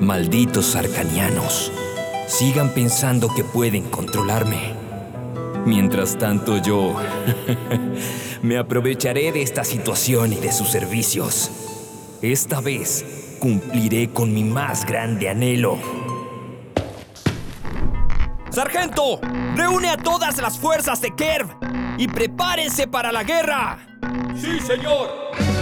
Malditos arcanianos. Sigan pensando que pueden controlarme. Mientras tanto yo me aprovecharé de esta situación y de sus servicios. Esta vez cumpliré con mi más grande anhelo. ¡Sargento! ¡Reúne a todas las fuerzas de Kerv y prepárense para la guerra! ¡Sí, señor!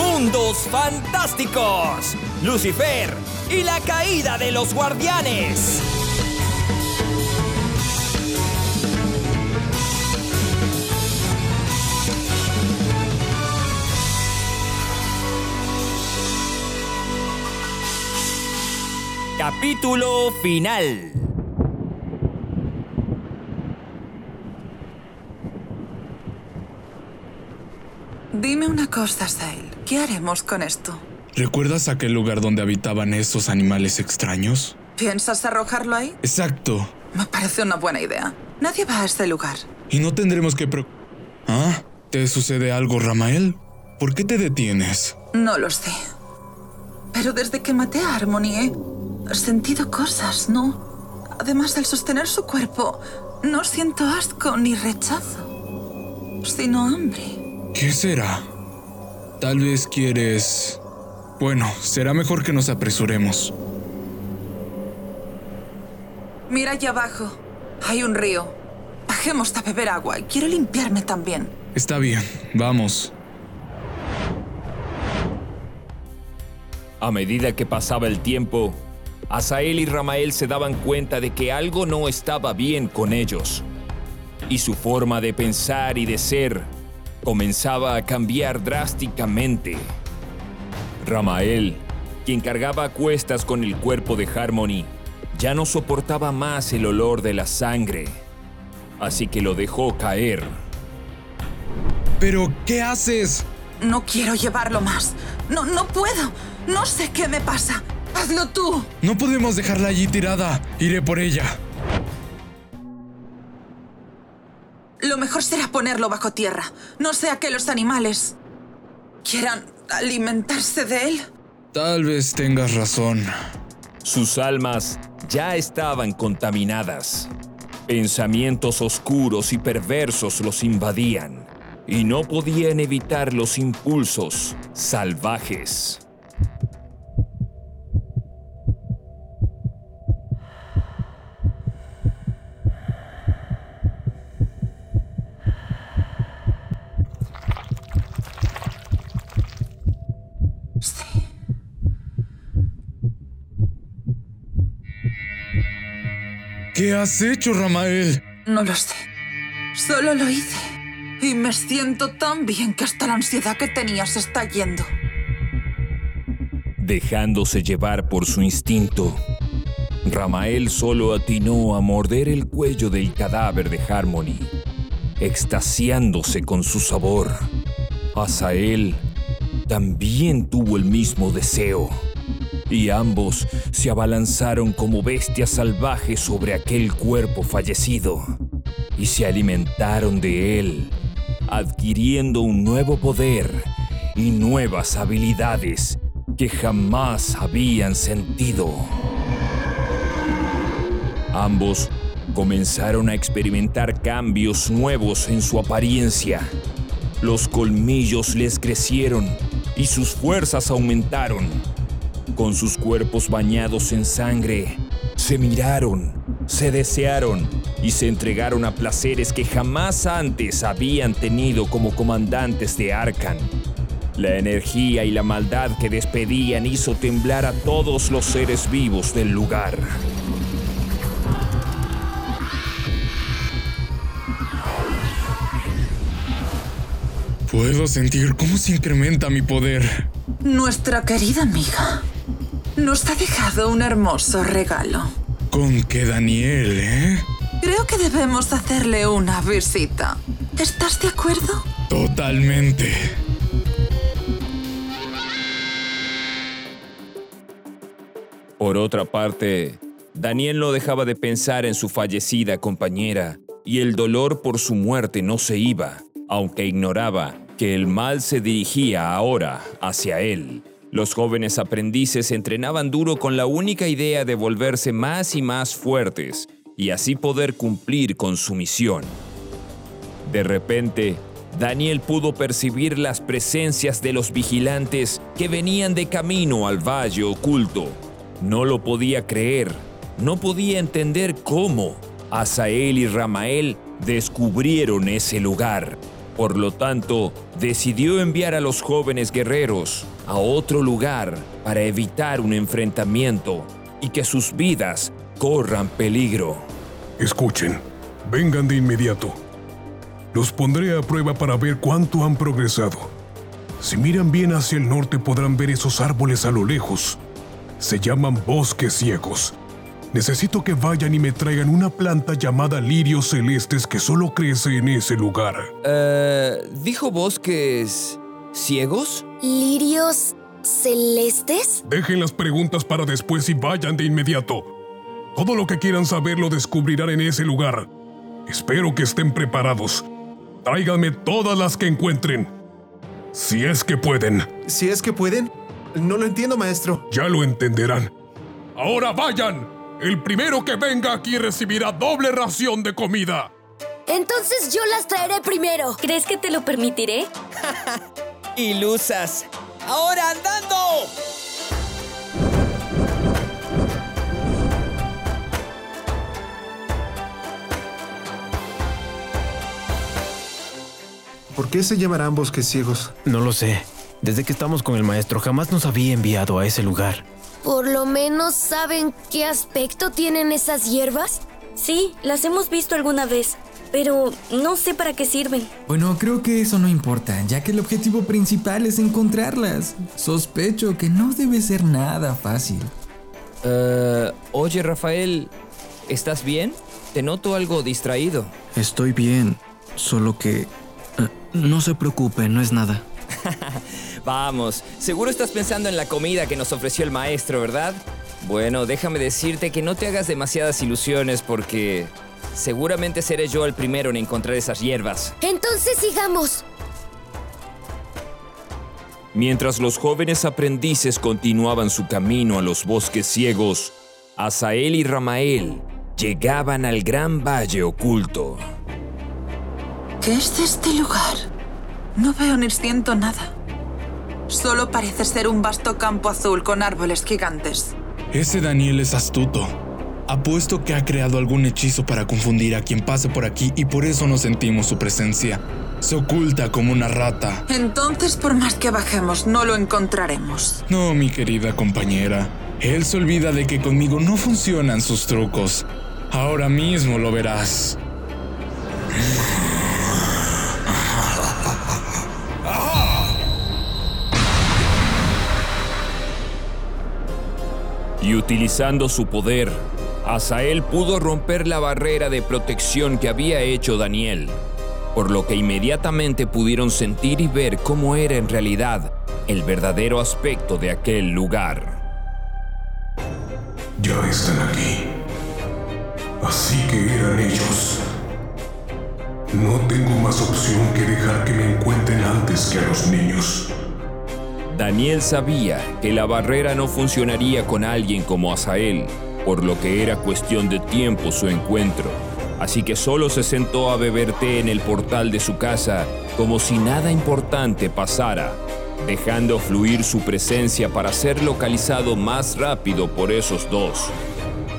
Mundos Fantásticos, Lucifer y la caída de los guardianes. Capítulo final. Dime una cosa, Sail. ¿Qué haremos con esto? ¿Recuerdas aquel lugar donde habitaban esos animales extraños? ¿Piensas arrojarlo ahí? Exacto. Me parece una buena idea. Nadie va a este lugar. Y no tendremos que pre... ¿Ah? ¿Te sucede algo, Ramael? ¿Por qué te detienes? No lo sé. Pero desde que maté a Harmony he sentido cosas, ¿no? Además, al sostener su cuerpo, no siento asco ni rechazo, sino hambre. ¿Qué será? Tal vez quieres... Bueno, será mejor que nos apresuremos. Mira allá abajo. Hay un río. Bajemos a beber agua. Quiero limpiarme también. Está bien, vamos. A medida que pasaba el tiempo, Asael y Ramael se daban cuenta de que algo no estaba bien con ellos. Y su forma de pensar y de ser comenzaba a cambiar drásticamente. Ramael, quien cargaba a cuestas con el cuerpo de Harmony, ya no soportaba más el olor de la sangre, así que lo dejó caer. ¿Pero qué haces? No quiero llevarlo más. No, no puedo. No sé qué me pasa. Hazlo tú. No podemos dejarla allí tirada. Iré por ella. Mejor será ponerlo bajo tierra. No sea que los animales quieran alimentarse de él. Tal vez tengas razón. Sus almas ya estaban contaminadas. Pensamientos oscuros y perversos los invadían y no podían evitar los impulsos salvajes. ¿Qué has hecho, Ramael? No lo sé. Solo lo hice. Y me siento tan bien que hasta la ansiedad que tenía se está yendo. Dejándose llevar por su instinto, Ramael solo atinó a morder el cuello del cadáver de Harmony, extasiándose con su sabor. Asael también tuvo el mismo deseo, y ambos se abalanzaron como bestias salvajes sobre aquel cuerpo fallecido y se alimentaron de él, adquiriendo un nuevo poder y nuevas habilidades que jamás habían sentido. Ambos comenzaron a experimentar cambios nuevos en su apariencia. Los colmillos les crecieron y sus fuerzas aumentaron. Con sus cuerpos bañados en sangre, se miraron, se desearon y se entregaron a placeres que jamás antes habían tenido como comandantes de Arkan. La energía y la maldad que despedían hizo temblar a todos los seres vivos del lugar. Puedo sentir cómo se incrementa mi poder. Nuestra querida amiga nos ha dejado un hermoso regalo. Con que Daniel, ¿eh? Creo que debemos hacerle una visita. ¿Estás de acuerdo? Totalmente. Por otra parte, Daniel no dejaba de pensar en su fallecida compañera y el dolor por su muerte no se iba, aunque ignoraba que el mal se dirigía ahora hacia él. Los jóvenes aprendices entrenaban duro con la única idea de volverse más y más fuertes y así poder cumplir con su misión. De repente, Daniel pudo percibir las presencias de los vigilantes que venían de camino al valle oculto. No lo podía creer, no podía entender cómo Asael y Ramael descubrieron ese lugar. Por lo tanto, decidió enviar a los jóvenes guerreros a otro lugar para evitar un enfrentamiento y que sus vidas corran peligro. Escuchen, vengan de inmediato. Los pondré a prueba para ver cuánto han progresado. Si miran bien hacia el norte podrán ver esos árboles a lo lejos. Se llaman bosques ciegos. Necesito que vayan y me traigan una planta llamada lirios celestes que solo crece en ese lugar. Eh, ¿Dijo bosques ciegos? ¿Lirios celestes? Dejen las preguntas para después y vayan de inmediato. Todo lo que quieran saber lo descubrirán en ese lugar. Espero que estén preparados. Tráiganme todas las que encuentren. Si es que pueden. Si es que pueden. No lo entiendo, maestro. Ya lo entenderán. Ahora vayan. El primero que venga aquí recibirá doble ración de comida. Entonces yo las traeré primero. ¿Crees que te lo permitiré? Ilusas. ¡Ahora andando! ¿Por qué se llamarán bosques ciegos? No lo sé. Desde que estamos con el maestro jamás nos había enviado a ese lugar. Por lo menos saben qué aspecto tienen esas hierbas. Sí, las hemos visto alguna vez, pero no sé para qué sirven. Bueno, creo que eso no importa, ya que el objetivo principal es encontrarlas. Sospecho que no debe ser nada fácil. Eh, oye, Rafael, ¿estás bien? Te noto algo distraído. Estoy bien, solo que... eh, no se preocupe, no es nada. Vamos, seguro estás pensando en la comida que nos ofreció el maestro, ¿verdad? Bueno, déjame decirte que no te hagas demasiadas ilusiones porque seguramente seré yo el primero en encontrar esas hierbas. Entonces sigamos. Mientras los jóvenes aprendices continuaban su camino a los bosques ciegos, Asael y Ramael llegaban al gran valle oculto. ¿Qué es este lugar? No veo ni siento nada. Solo parece ser un vasto campo azul con árboles gigantes. Ese Daniel es astuto. Apuesto que ha creado algún hechizo para confundir a quien pase por aquí y por eso no sentimos su presencia. Se oculta como una rata. Entonces, por más que bajemos, no lo encontraremos. No, mi querida compañera. Él se olvida de que conmigo no funcionan sus trucos. Ahora mismo lo verás. Y utilizando su poder, Asael pudo romper la barrera de protección que había hecho Daniel, por lo que inmediatamente pudieron sentir y ver cómo era en realidad el verdadero aspecto de aquel lugar. Ya están aquí. Así que eran ellos. No tengo más opción que dejar que me encuentren antes que a los niños. Daniel sabía que la barrera no funcionaría con alguien como Asael, por lo que era cuestión de tiempo su encuentro. Así que solo se sentó a beber té en el portal de su casa como si nada importante pasara, dejando fluir su presencia para ser localizado más rápido por esos dos.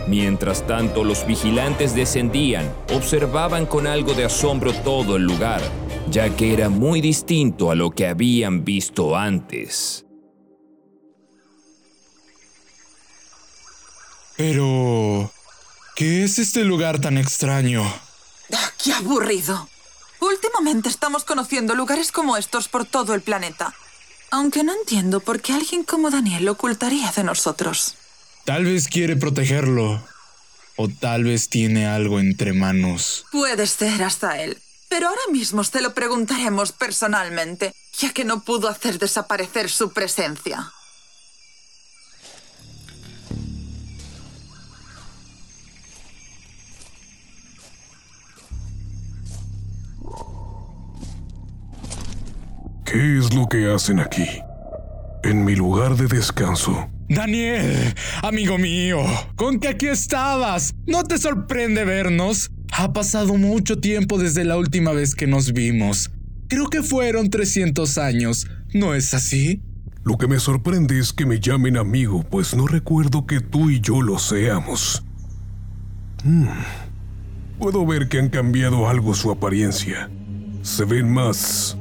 Mientras tanto, los vigilantes descendían, observaban con algo de asombro todo el lugar, ya que era muy distinto a lo que habían visto antes. Pero... ¿Qué es este lugar tan extraño? Ah, ¡Qué aburrido! Últimamente estamos conociendo lugares como estos por todo el planeta. Aunque no entiendo por qué alguien como Daniel lo ocultaría de nosotros. Tal vez quiere protegerlo. O tal vez tiene algo entre manos. Puede ser hasta él. Pero ahora mismo se lo preguntaremos personalmente, ya que no pudo hacer desaparecer su presencia. ¿Qué es lo que hacen aquí? En mi lugar de descanso. Daniel, amigo mío, ¿con qué aquí estabas? ¿No te sorprende vernos? Ha pasado mucho tiempo desde la última vez que nos vimos. Creo que fueron 300 años, ¿no es así? Lo que me sorprende es que me llamen amigo, pues no recuerdo que tú y yo lo seamos. Hmm. Puedo ver que han cambiado algo su apariencia. Se ven más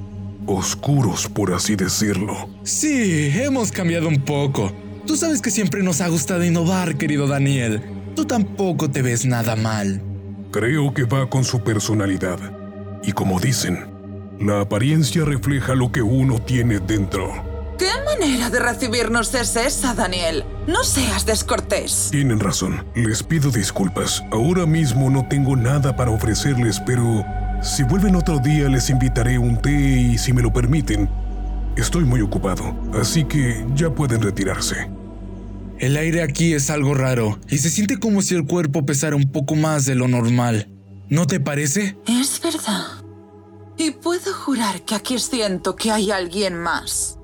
oscuros, por así decirlo. Sí, hemos cambiado un poco. Tú sabes que siempre nos ha gustado innovar, querido Daniel. Tú tampoco te ves nada mal. Creo que va con su personalidad. Y como dicen, la apariencia refleja lo que uno tiene dentro. ¿Qué manera de recibirnos es esa, Daniel? No seas descortés. Tienen razón. Les pido disculpas. Ahora mismo no tengo nada para ofrecerles, pero si vuelven otro día les invitaré un té y si me lo permiten. Estoy muy ocupado, así que ya pueden retirarse. El aire aquí es algo raro y se siente como si el cuerpo pesara un poco más de lo normal. ¿No te parece? Es verdad. Y puedo jurar que aquí siento que hay alguien más.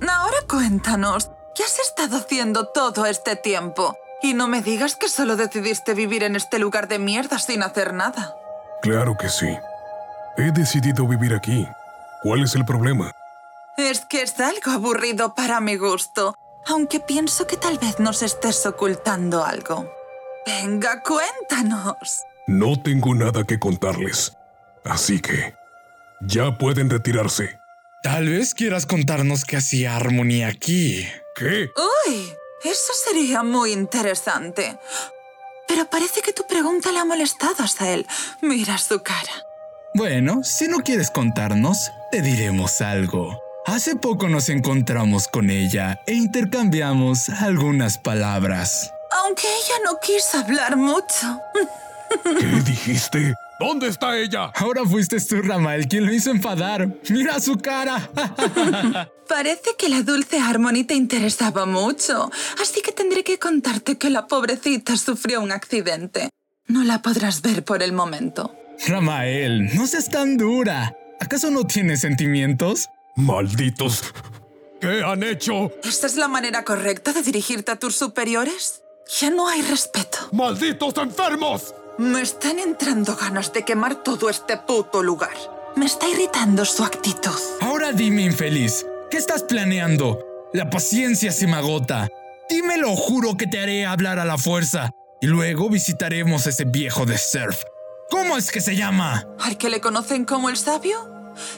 Ahora cuéntanos, ¿qué has estado haciendo todo este tiempo? Y no me digas que solo decidiste vivir en este lugar de mierda sin hacer nada. Claro que sí. He decidido vivir aquí. ¿Cuál es el problema? Es que es algo aburrido para mi gusto, aunque pienso que tal vez nos estés ocultando algo. Venga, cuéntanos. No tengo nada que contarles. Así que... Ya pueden retirarse. Tal vez quieras contarnos qué hacía Harmony aquí. ¿Qué? Uy, eso sería muy interesante. Pero parece que tu pregunta le ha molestado a él. Mira su cara. Bueno, si no quieres contarnos, te diremos algo. Hace poco nos encontramos con ella e intercambiamos algunas palabras. Aunque ella no quiso hablar mucho. ¿Qué dijiste? ¿Dónde está ella? Ahora fuiste tú, Ramael, quien lo hizo enfadar. ¡Mira su cara! Parece que la dulce Harmony te interesaba mucho, así que tendré que contarte que la pobrecita sufrió un accidente. No la podrás ver por el momento. Ramael, no seas tan dura. ¿Acaso no tienes sentimientos? ¡Malditos! ¿Qué han hecho? ¿Esta es la manera correcta de dirigirte a tus superiores? Ya no hay respeto. ¡Malditos enfermos! Me están entrando ganas de quemar todo este puto lugar. Me está irritando su actitud. Ahora dime, infeliz, ¿qué estás planeando? La paciencia se me agota. Dímelo, juro que te haré hablar a la fuerza. Y luego visitaremos ese viejo de surf. ¿Cómo es que se llama? ¿Al que le conocen como el sabio?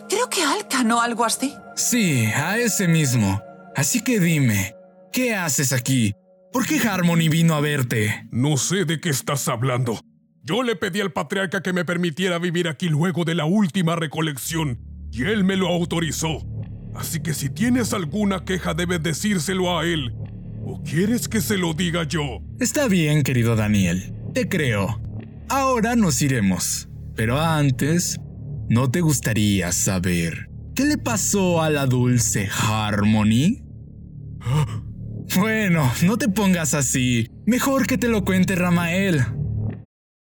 Creo que Alcan o algo así. Sí, a ese mismo. Así que dime, ¿qué haces aquí? ¿Por qué Harmony vino a verte? No sé de qué estás hablando. Yo le pedí al patriarca que me permitiera vivir aquí luego de la última recolección, y él me lo autorizó. Así que si tienes alguna queja debes decírselo a él. ¿O quieres que se lo diga yo? Está bien, querido Daniel. Te creo. Ahora nos iremos. Pero antes, ¿no te gustaría saber qué le pasó a la dulce Harmony? Bueno, no te pongas así. Mejor que te lo cuente Ramael.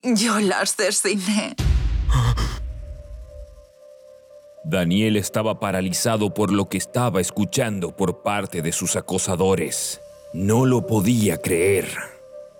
Yo la asesiné. Daniel estaba paralizado por lo que estaba escuchando por parte de sus acosadores. No lo podía creer.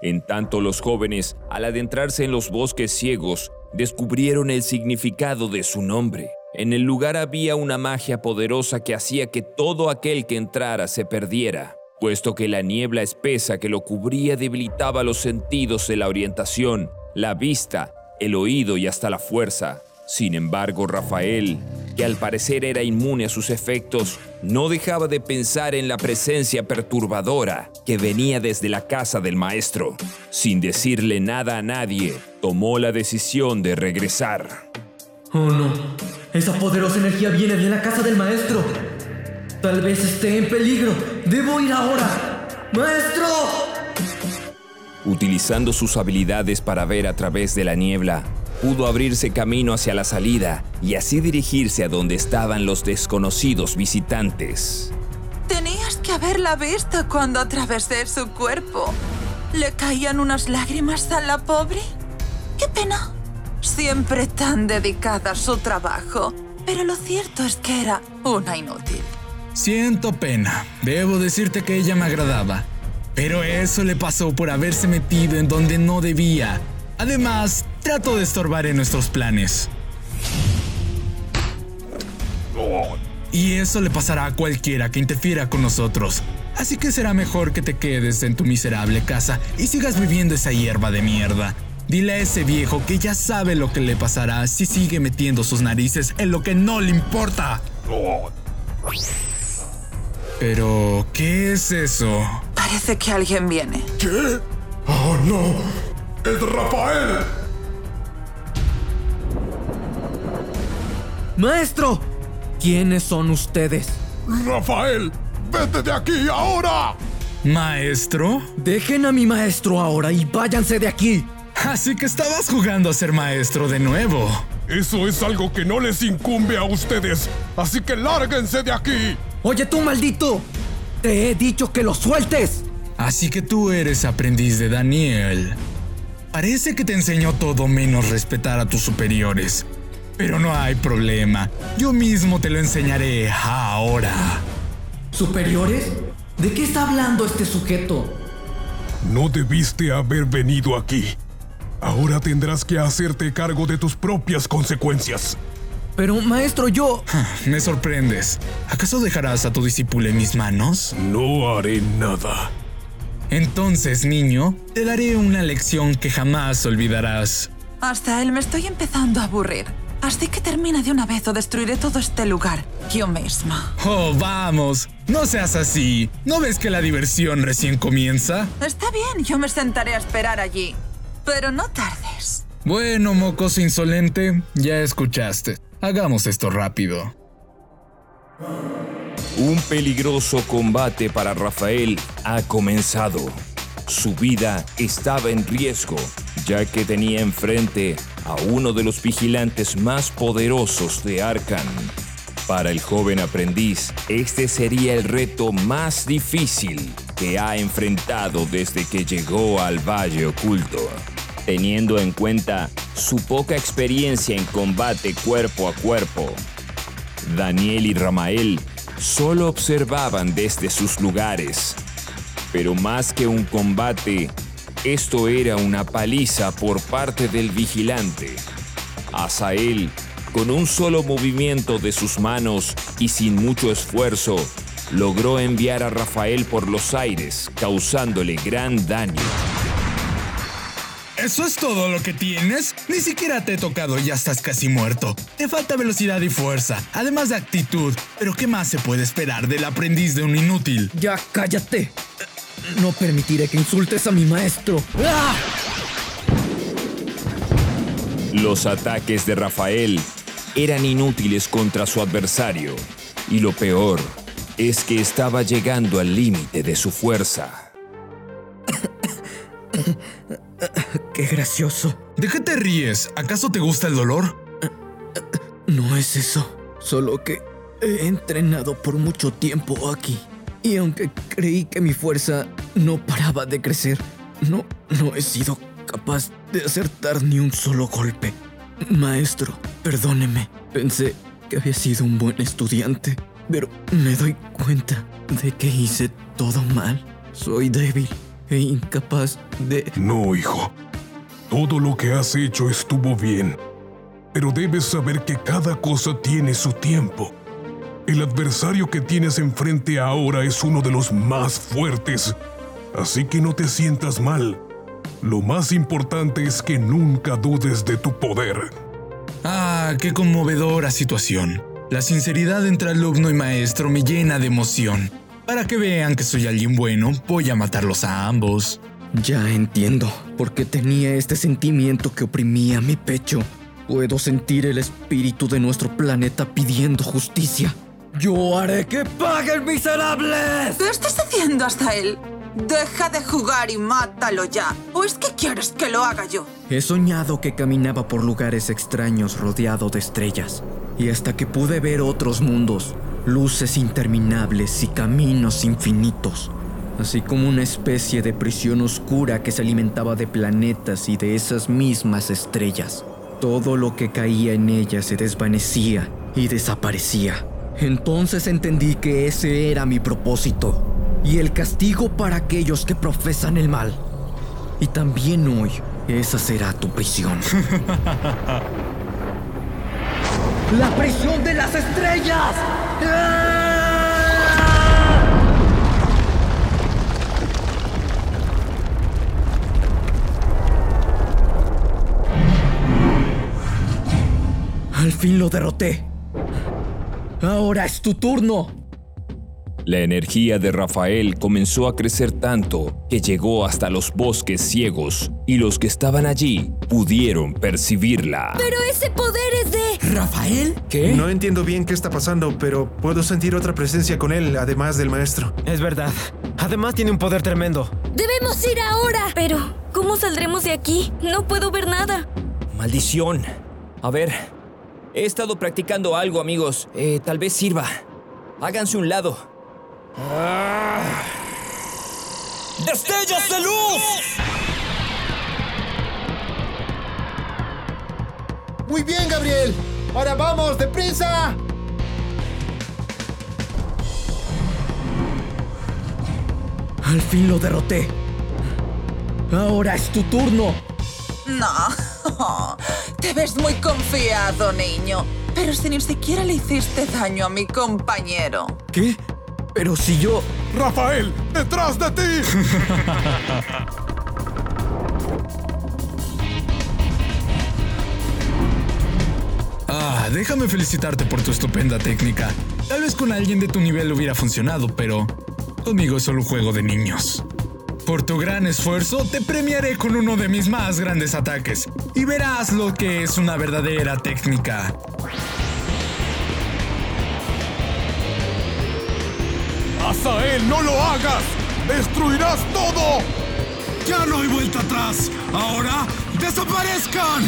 En tanto los jóvenes, al adentrarse en los bosques ciegos, descubrieron el significado de su nombre. En el lugar había una magia poderosa que hacía que todo aquel que entrara se perdiera, puesto que la niebla espesa que lo cubría debilitaba los sentidos de la orientación, la vista, el oído y hasta la fuerza. Sin embargo, Rafael, que al parecer era inmune a sus efectos, no dejaba de pensar en la presencia perturbadora que venía desde la casa del maestro. Sin decirle nada a nadie, tomó la decisión de regresar. Oh no, esa poderosa energía viene de la casa del maestro. Tal vez esté en peligro. Debo ir ahora. ¡Maestro! Utilizando sus habilidades para ver a través de la niebla, pudo abrirse camino hacia la salida y así dirigirse a donde estaban los desconocidos visitantes. Tenías que haberla visto cuando atravesé su cuerpo. ¿Le caían unas lágrimas a la pobre? ¡Qué pena! Siempre tan dedicada a su trabajo. Pero lo cierto es que era una inútil. Siento pena. Debo decirte que ella me agradaba. Pero eso le pasó por haberse metido en donde no debía. Además, trato de estorbar en nuestros planes. Y eso le pasará a cualquiera que interfiera con nosotros. Así que será mejor que te quedes en tu miserable casa y sigas viviendo esa hierba de mierda. Dile a ese viejo que ya sabe lo que le pasará si sigue metiendo sus narices en lo que no le importa. Pero, ¿qué es eso? Parece que alguien viene. ¿Qué? ¡Oh, no! ¡Es Rafael! ¡Maestro! ¿Quiénes son ustedes? ¡Rafael! ¡Vete de aquí ahora! ¿Maestro? Dejen a mi maestro ahora y váyanse de aquí. Así que estabas jugando a ser maestro de nuevo. Eso es algo que no les incumbe a ustedes. Así que lárguense de aquí. Oye tú, maldito. Te he dicho que lo sueltes. Así que tú eres aprendiz de Daniel. Parece que te enseñó todo menos respetar a tus superiores. Pero no hay problema. Yo mismo te lo enseñaré ahora. ¿Superiores? ¿De qué está hablando este sujeto? No debiste haber venido aquí. Ahora tendrás que hacerte cargo de tus propias consecuencias. Pero, maestro, yo... Me sorprendes. ¿Acaso dejarás a tu discípulo en mis manos? No haré nada. Entonces, niño, te daré una lección que jamás olvidarás. Hasta él me estoy empezando a aburrir. Así que termina de una vez o destruiré todo este lugar yo misma. Oh, vamos. No seas así. ¿No ves que la diversión recién comienza? Está bien, yo me sentaré a esperar allí. Pero no tardes. Bueno, mocoso insolente, ya escuchaste. Hagamos esto rápido. Un peligroso combate para Rafael ha comenzado. Su vida estaba en riesgo, ya que tenía enfrente a uno de los vigilantes más poderosos de Arkham. Para el joven aprendiz, este sería el reto más difícil que ha enfrentado desde que llegó al Valle Oculto. Teniendo en cuenta su poca experiencia en combate cuerpo a cuerpo, Daniel y Ramael solo observaban desde sus lugares. Pero más que un combate, esto era una paliza por parte del vigilante. Asael, con un solo movimiento de sus manos y sin mucho esfuerzo, logró enviar a Rafael por los aires, causándole gran daño. ¿Eso es todo lo que tienes? Ni siquiera te he tocado y ya estás casi muerto. Te falta velocidad y fuerza, además de actitud. Pero ¿qué más se puede esperar del aprendiz de un inútil? Ya cállate. No permitiré que insultes a mi maestro. ¡Ah! Los ataques de Rafael eran inútiles contra su adversario. Y lo peor es que estaba llegando al límite de su fuerza. Qué gracioso. ¿De qué te ríes? ¿Acaso te gusta el dolor? No es eso. Solo que he entrenado por mucho tiempo aquí. Y aunque creí que mi fuerza no paraba de crecer, no, no he sido capaz de acertar ni un solo golpe. Maestro, perdóneme. Pensé que había sido un buen estudiante, pero me doy cuenta de que hice todo mal. Soy débil e incapaz de... No, hijo. Todo lo que has hecho estuvo bien. Pero debes saber que cada cosa tiene su tiempo. El adversario que tienes enfrente ahora es uno de los más fuertes. Así que no te sientas mal. Lo más importante es que nunca dudes de tu poder. Ah, qué conmovedora situación. La sinceridad entre alumno y maestro me llena de emoción. Para que vean que soy alguien bueno, voy a matarlos a ambos. Ya entiendo por qué tenía este sentimiento que oprimía mi pecho. Puedo sentir el espíritu de nuestro planeta pidiendo justicia. ¡Yo haré que paguen miserables! ¿Qué estás haciendo hasta él? Deja de jugar y mátalo ya. ¿O es que quieres que lo haga yo? He soñado que caminaba por lugares extraños rodeado de estrellas. Y hasta que pude ver otros mundos, luces interminables y caminos infinitos. Así como una especie de prisión oscura que se alimentaba de planetas y de esas mismas estrellas. Todo lo que caía en ella se desvanecía y desaparecía. Entonces entendí que ese era mi propósito y el castigo para aquellos que profesan el mal. Y también hoy, esa será tu prisión. ¡La prisión de las estrellas! Al fin lo derroté. Ahora es tu turno. La energía de Rafael comenzó a crecer tanto que llegó hasta los bosques ciegos y los que estaban allí pudieron percibirla. Pero ese poder es de... ¿Rafael? ¿Qué? No entiendo bien qué está pasando, pero puedo sentir otra presencia con él, además del maestro. Es verdad. Además tiene un poder tremendo. Debemos ir ahora. Pero, ¿cómo saldremos de aquí? No puedo ver nada. Maldición. A ver, he estado practicando algo, amigos. Eh, tal vez sirva. Háganse un lado. ¡Destellos de luz! Muy bien, Gabriel. Ahora vamos, deprisa. Al fin lo derroté. Ahora es tu turno. No. Te ves muy confiado, niño. Pero si ni siquiera le hiciste daño a mi compañero. ¿Qué? Pero si yo... Rafael, detrás de ti. Ah, déjame felicitarte por tu estupenda técnica. Tal vez con alguien de tu nivel hubiera funcionado, pero conmigo es solo un juego de niños. Por tu gran esfuerzo, te premiaré con uno de mis más grandes ataques y verás lo que es una verdadera técnica. Azael, no lo hagas. Destruirás todo. Ya no hay vuelta atrás. Ahora, desaparezcan.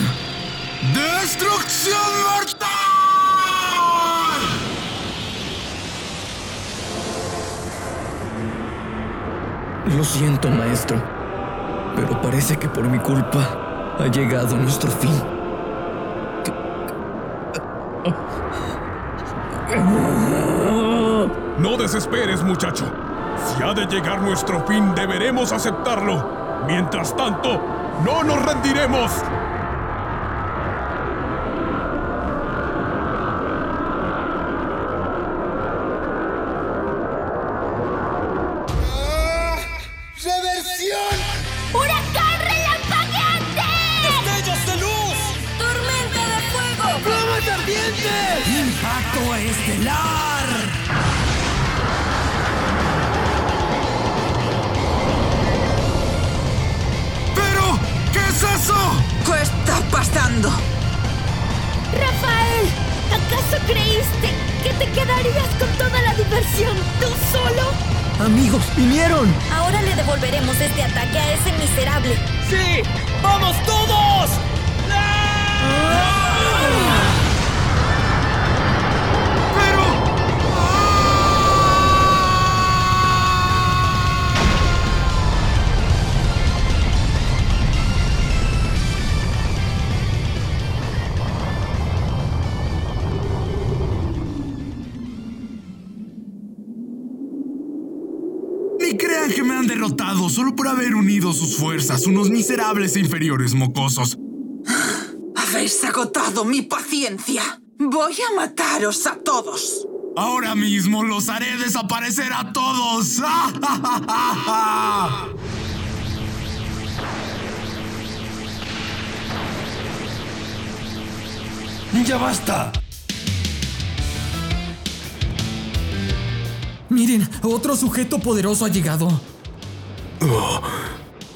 ¡Destrucción mortal! Lo siento, maestro. Pero parece que por mi culpa ha llegado nuestro fin. No desesperes, muchacho. Si ha de llegar nuestro fin, deberemos aceptarlo. Mientras tanto, no nos rendiremos. Amigos, vinieron. Ahora le devolveremos este ataque a ese miserable. ¡Sí! ¡Vamos todos! ¡Pero! Solo por haber unido sus fuerzas, unos miserables e inferiores mocosos. Habéis agotado mi paciencia. Voy a mataros a todos. Ahora mismo los haré desaparecer a todos. ¡Ya basta! Miren, otro sujeto poderoso ha llegado. Oh,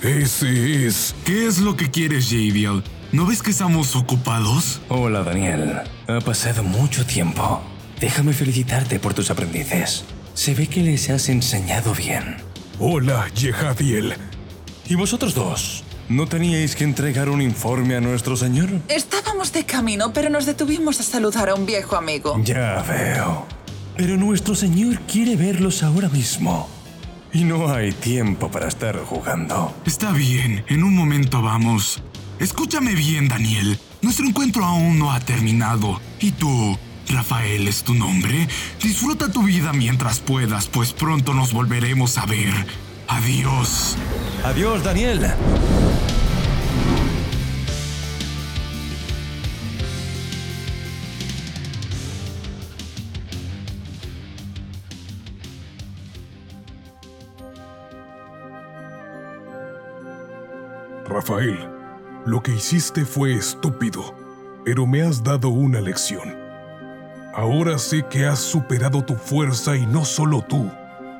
ese es. ¿Qué es lo que quieres, Jadiel? ¿No ves que estamos ocupados? Hola, Daniel. Ha pasado mucho tiempo. Déjame felicitarte por tus aprendices. Se ve que les has enseñado bien. Hola, Yehadiel. ¿Y vosotros dos? ¿No teníais que entregar un informe a nuestro señor? Estábamos de camino, pero nos detuvimos a saludar a un viejo amigo. Ya veo. Pero nuestro señor quiere verlos ahora mismo. Y no hay tiempo para estar jugando. Está bien, en un momento vamos. Escúchame bien, Daniel. Nuestro encuentro aún no ha terminado. Y tú, Rafael es tu nombre. Disfruta tu vida mientras puedas, pues pronto nos volveremos a ver. Adiós. Adiós, Daniel. Rafael, lo que hiciste fue estúpido, pero me has dado una lección. Ahora sé que has superado tu fuerza y no solo tú,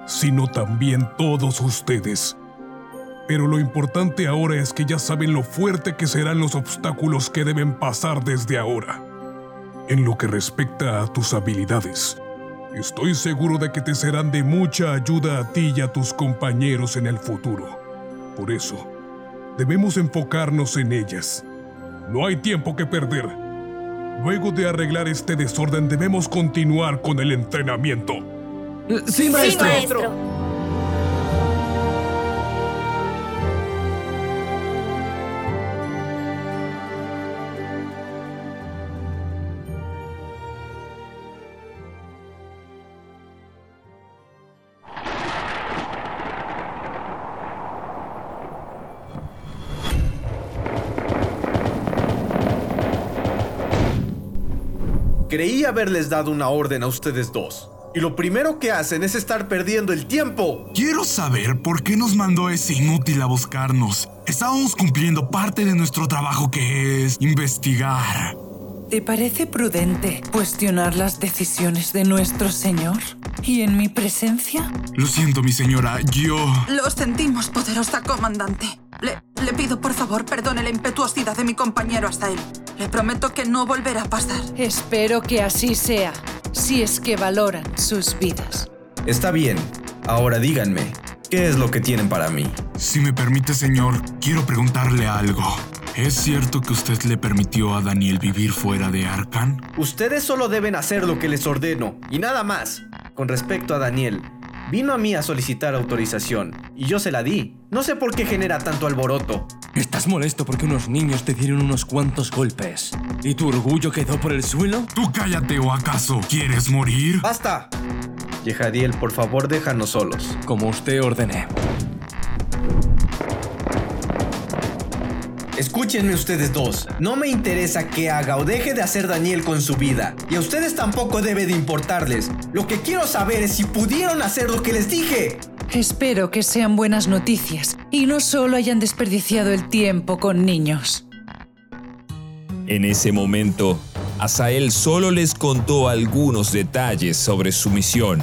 sino también todos ustedes. Pero lo importante ahora es que ya saben lo fuerte que serán los obstáculos que deben pasar desde ahora. En lo que respecta a tus habilidades, estoy seguro de que te serán de mucha ayuda a ti y a tus compañeros en el futuro. Por eso, debemos enfocarnos en ellas. No hay tiempo que perder. Luego de arreglar este desorden debemos continuar con el entrenamiento. Sí, maestro. Haberles dado una orden a ustedes dos. Y lo primero que hacen es estar perdiendo el tiempo. Quiero saber por qué nos mandó ese inútil a buscarnos. Estábamos cumpliendo parte de nuestro trabajo que es investigar. ¿Te parece prudente cuestionar las decisiones de nuestro señor? ¿Y en mi presencia? Lo siento, mi señora, yo... Lo sentimos, poderosa comandante. Le, le pido, por favor, perdone la impetuosidad de mi compañero hasta él. Le prometo que no volverá a pasar. Espero que así sea, si es que valoran sus vidas. Está bien. Ahora díganme, ¿qué es lo que tienen para mí? Si me permite, señor, quiero preguntarle algo. ¿Es cierto que usted le permitió a Daniel vivir fuera de Arcan? Ustedes solo deben hacer lo que les ordeno, y nada más. Con respecto a Daniel, vino a mí a solicitar autorización, y yo se la di. No sé por qué genera tanto alboroto. ¿Estás molesto porque unos niños te dieron unos cuantos golpes? ¿Y tu orgullo quedó por el suelo? Tú cállate o acaso quieres morir? ¡Basta! Yehadiel, por favor, déjanos solos. Como usted ordene. Escúchenme ustedes dos. No me interesa qué haga o deje de hacer Daniel con su vida. Y a ustedes tampoco debe de importarles. Lo que quiero saber es si pudieron hacer lo que les dije. Espero que sean buenas noticias y no solo hayan desperdiciado el tiempo con niños. En ese momento, Asael solo les contó algunos detalles sobre su misión,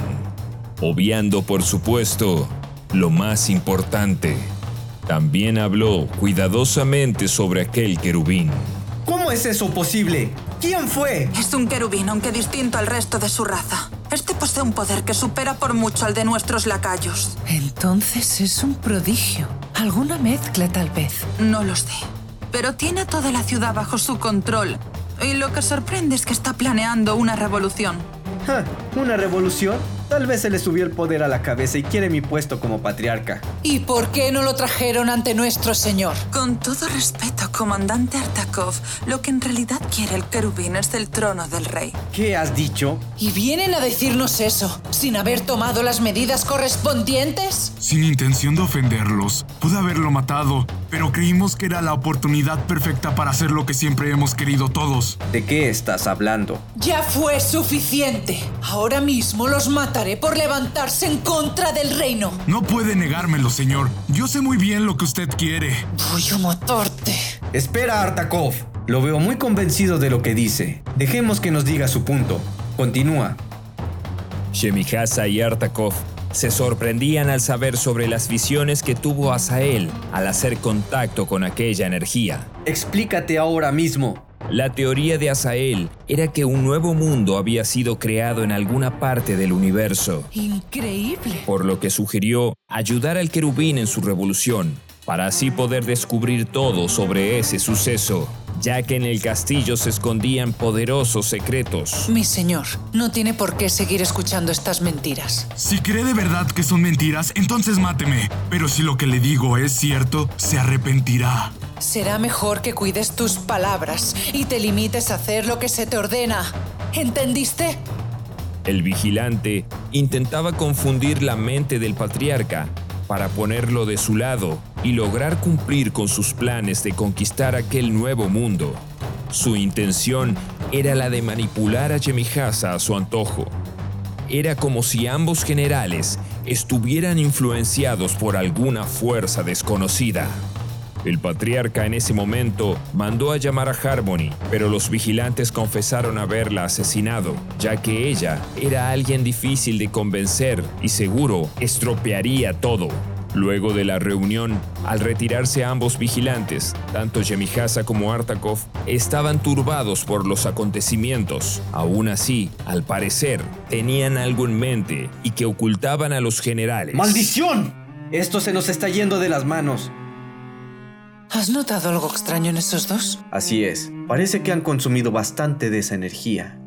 obviando por supuesto lo más importante. También habló cuidadosamente sobre aquel querubín. ¿Cómo es eso posible? ¿Quién fue? Es un querubín, aunque distinto al resto de su raza. Este posee un poder que supera por mucho al de nuestros lacayos. Entonces es un prodigio. ¿Alguna mezcla tal vez? No lo sé. Pero tiene toda la ciudad bajo su control. Y lo que sorprende es que está planeando una revolución. ¿Una revolución? Tal vez se le subió el poder a la cabeza y quiere mi puesto como patriarca. ¿Y por qué no lo trajeron ante nuestro señor? Con todo respeto, comandante Artakov, lo que en realidad quiere el querubín es el trono del rey. ¿Qué has dicho? ¿Y vienen a decirnos eso sin haber tomado las medidas correspondientes? Sin intención de ofenderlos, pude haberlo matado, pero creímos que era la oportunidad perfecta para hacer lo que siempre hemos querido todos. ¿De qué estás hablando? Ya fue suficiente. Ahora mismo los mataré por levantarse en contra del reino. No puede negármelo, señor. Yo sé muy bien lo que usted quiere. Voy a matarte. Espera, Artakov. Lo veo muy convencido de lo que dice. Dejemos que nos diga su punto. Continúa. Shemihasa y Artakov se sorprendían al saber sobre las visiones que tuvo Asael al hacer contacto con aquella energía. Explícate ahora mismo. La teoría de Asael era que un nuevo mundo había sido creado en alguna parte del universo, Increíble. por lo que sugirió ayudar al querubín en su revolución, para así poder descubrir todo sobre ese suceso, ya que en el castillo se escondían poderosos secretos. Mi señor, no tiene por qué seguir escuchando estas mentiras. Si cree de verdad que son mentiras, entonces máteme. Pero si lo que le digo es cierto, se arrepentirá. Será mejor que cuides tus palabras y te limites a hacer lo que se te ordena. ¿Entendiste? El vigilante intentaba confundir la mente del patriarca para ponerlo de su lado y lograr cumplir con sus planes de conquistar aquel nuevo mundo. Su intención era la de manipular a Yemihasa a su antojo. Era como si ambos generales estuvieran influenciados por alguna fuerza desconocida. El patriarca en ese momento mandó a llamar a Harmony, pero los vigilantes confesaron haberla asesinado, ya que ella era alguien difícil de convencer y seguro estropearía todo. Luego de la reunión, al retirarse ambos vigilantes, tanto Yemihasa como Artakov estaban turbados por los acontecimientos. Aún así, al parecer, tenían algo en mente y que ocultaban a los generales. ¡Maldición! Esto se nos está yendo de las manos. ¿Has notado algo extraño en esos dos? Así es, parece que han consumido bastante de esa energía.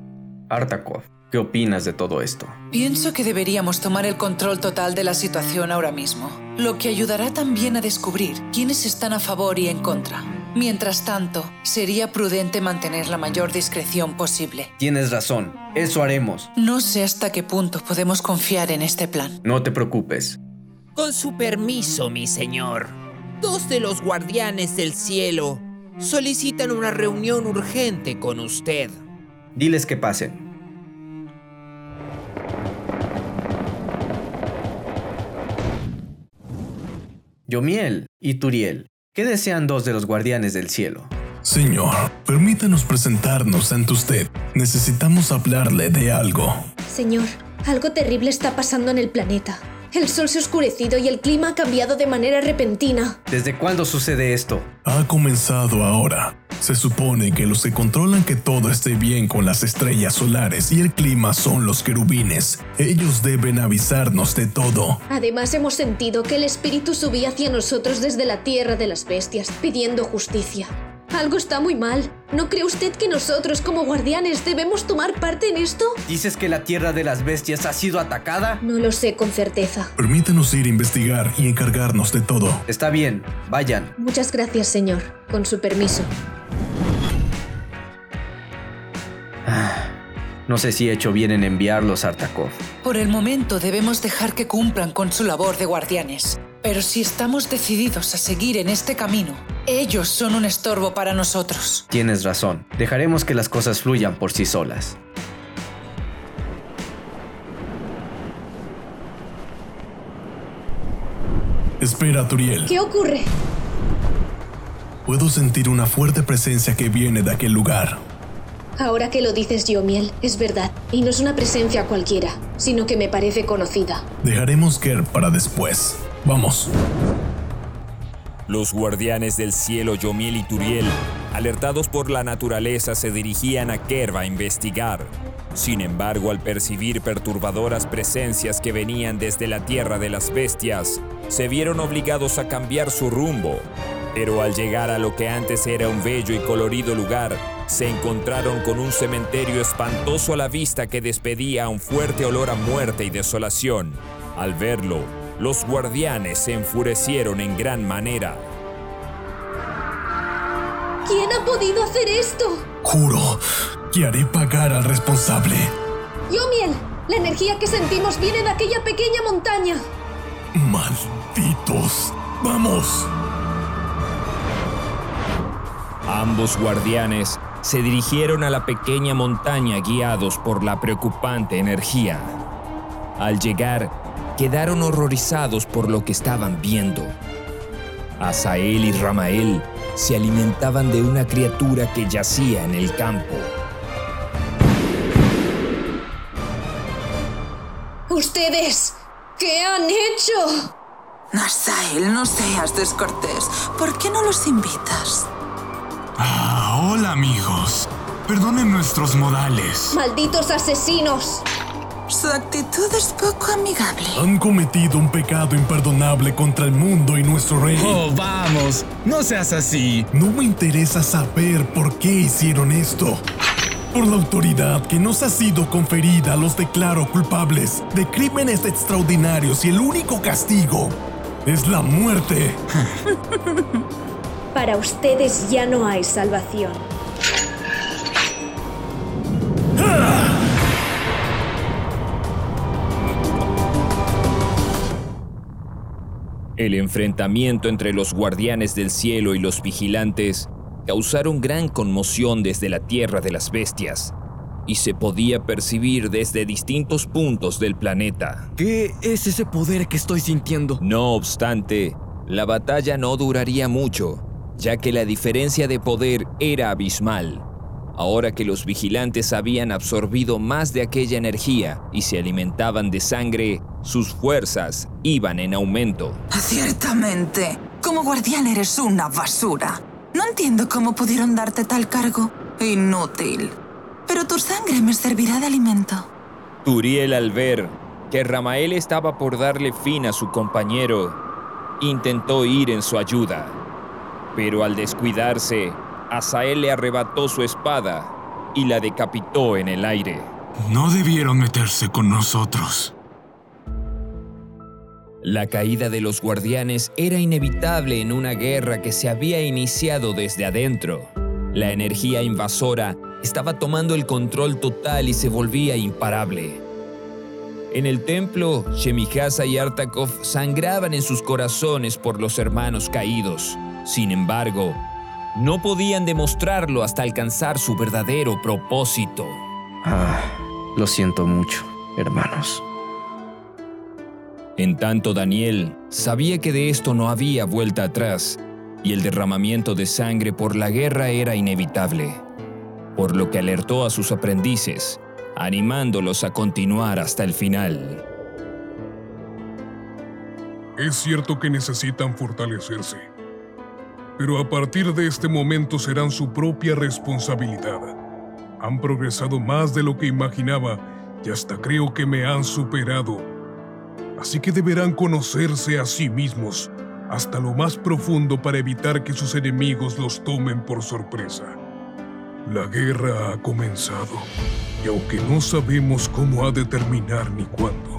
Artakov, ¿qué opinas de todo esto? Pienso que deberíamos tomar el control total de la situación ahora mismo, lo que ayudará también a descubrir quiénes están a favor y en contra. Mientras tanto, sería prudente mantener la mayor discreción posible. Tienes razón, eso haremos. No sé hasta qué punto podemos confiar en este plan. No te preocupes. Con su permiso, mi señor. Dos de los guardianes del cielo solicitan una reunión urgente con usted. Diles que pasen. Yomiel y Turiel, ¿qué desean dos de los guardianes del cielo? Señor, permítanos presentarnos ante usted. Necesitamos hablarle de algo. Señor, algo terrible está pasando en el planeta. El sol se ha oscurecido y el clima ha cambiado de manera repentina. ¿Desde cuándo sucede esto? Ha comenzado ahora. Se supone que los que controlan que todo esté bien con las estrellas solares y el clima son los querubines. Ellos deben avisarnos de todo. Además hemos sentido que el espíritu subía hacia nosotros desde la tierra de las bestias, pidiendo justicia. Algo está muy mal. ¿No cree usted que nosotros como guardianes debemos tomar parte en esto? ¿Dices que la tierra de las bestias ha sido atacada? No lo sé con certeza. Permítanos ir a investigar y encargarnos de todo. Está bien, vayan. Muchas gracias, señor. Con su permiso. No sé si he hecho bien en enviarlos a Artakov. Por el momento debemos dejar que cumplan con su labor de guardianes. Pero si estamos decididos a seguir en este camino, ellos son un estorbo para nosotros. Tienes razón. Dejaremos que las cosas fluyan por sí solas. Espera, Turiel. ¿Qué ocurre? Puedo sentir una fuerte presencia que viene de aquel lugar. Ahora que lo dices, Yomiel, es verdad. Y no es una presencia cualquiera, sino que me parece conocida. Dejaremos Ker para después. Vamos. Los guardianes del cielo Yomiel y Turiel, alertados por la naturaleza, se dirigían a Kerva a investigar. Sin embargo, al percibir perturbadoras presencias que venían desde la tierra de las bestias, se vieron obligados a cambiar su rumbo. Pero al llegar a lo que antes era un bello y colorido lugar, se encontraron con un cementerio espantoso a la vista que despedía un fuerte olor a muerte y desolación. Al verlo, los guardianes se enfurecieron en gran manera. ¿Quién ha podido hacer esto? Juro que haré pagar al responsable. Yomiel, la energía que sentimos viene de aquella pequeña montaña. Malditos. Vamos. Ambos guardianes se dirigieron a la pequeña montaña guiados por la preocupante energía. Al llegar, quedaron horrorizados por lo que estaban viendo. Asael y Ramael se alimentaban de una criatura que yacía en el campo. ¿Ustedes qué han hecho? Nasael, no seas descortés. ¿Por qué no los invitas? Hola amigos. Perdonen nuestros modales. ¡Malditos asesinos! Su actitud es poco amigable. Han cometido un pecado imperdonable contra el mundo y nuestro rey. Oh, vamos, no seas así. No me interesa saber por qué hicieron esto. Por la autoridad que nos ha sido conferida, los declaro culpables de crímenes extraordinarios y el único castigo es la muerte. Para ustedes ya no hay salvación. El enfrentamiento entre los guardianes del cielo y los vigilantes causaron gran conmoción desde la Tierra de las Bestias y se podía percibir desde distintos puntos del planeta. ¿Qué es ese poder que estoy sintiendo? No obstante, la batalla no duraría mucho ya que la diferencia de poder era abismal. Ahora que los vigilantes habían absorbido más de aquella energía y se alimentaban de sangre, sus fuerzas iban en aumento. Ciertamente, como guardián eres una basura. No entiendo cómo pudieron darte tal cargo. Inútil. Pero tu sangre me servirá de alimento. Turiel al ver que Ramael estaba por darle fin a su compañero, intentó ir en su ayuda. Pero al descuidarse, Asael le arrebató su espada y la decapitó en el aire. No debieron meterse con nosotros. La caída de los guardianes era inevitable en una guerra que se había iniciado desde adentro. La energía invasora estaba tomando el control total y se volvía imparable. En el templo, Shemijasa y Artakov sangraban en sus corazones por los hermanos caídos. Sin embargo, no podían demostrarlo hasta alcanzar su verdadero propósito. Ah, lo siento mucho, hermanos. En tanto, Daniel sabía que de esto no había vuelta atrás y el derramamiento de sangre por la guerra era inevitable, por lo que alertó a sus aprendices, animándolos a continuar hasta el final. Es cierto que necesitan fortalecerse, pero a partir de este momento serán su propia responsabilidad. Han progresado más de lo que imaginaba y hasta creo que me han superado. Así que deberán conocerse a sí mismos hasta lo más profundo para evitar que sus enemigos los tomen por sorpresa. La guerra ha comenzado y aunque no sabemos cómo ha de terminar ni cuándo,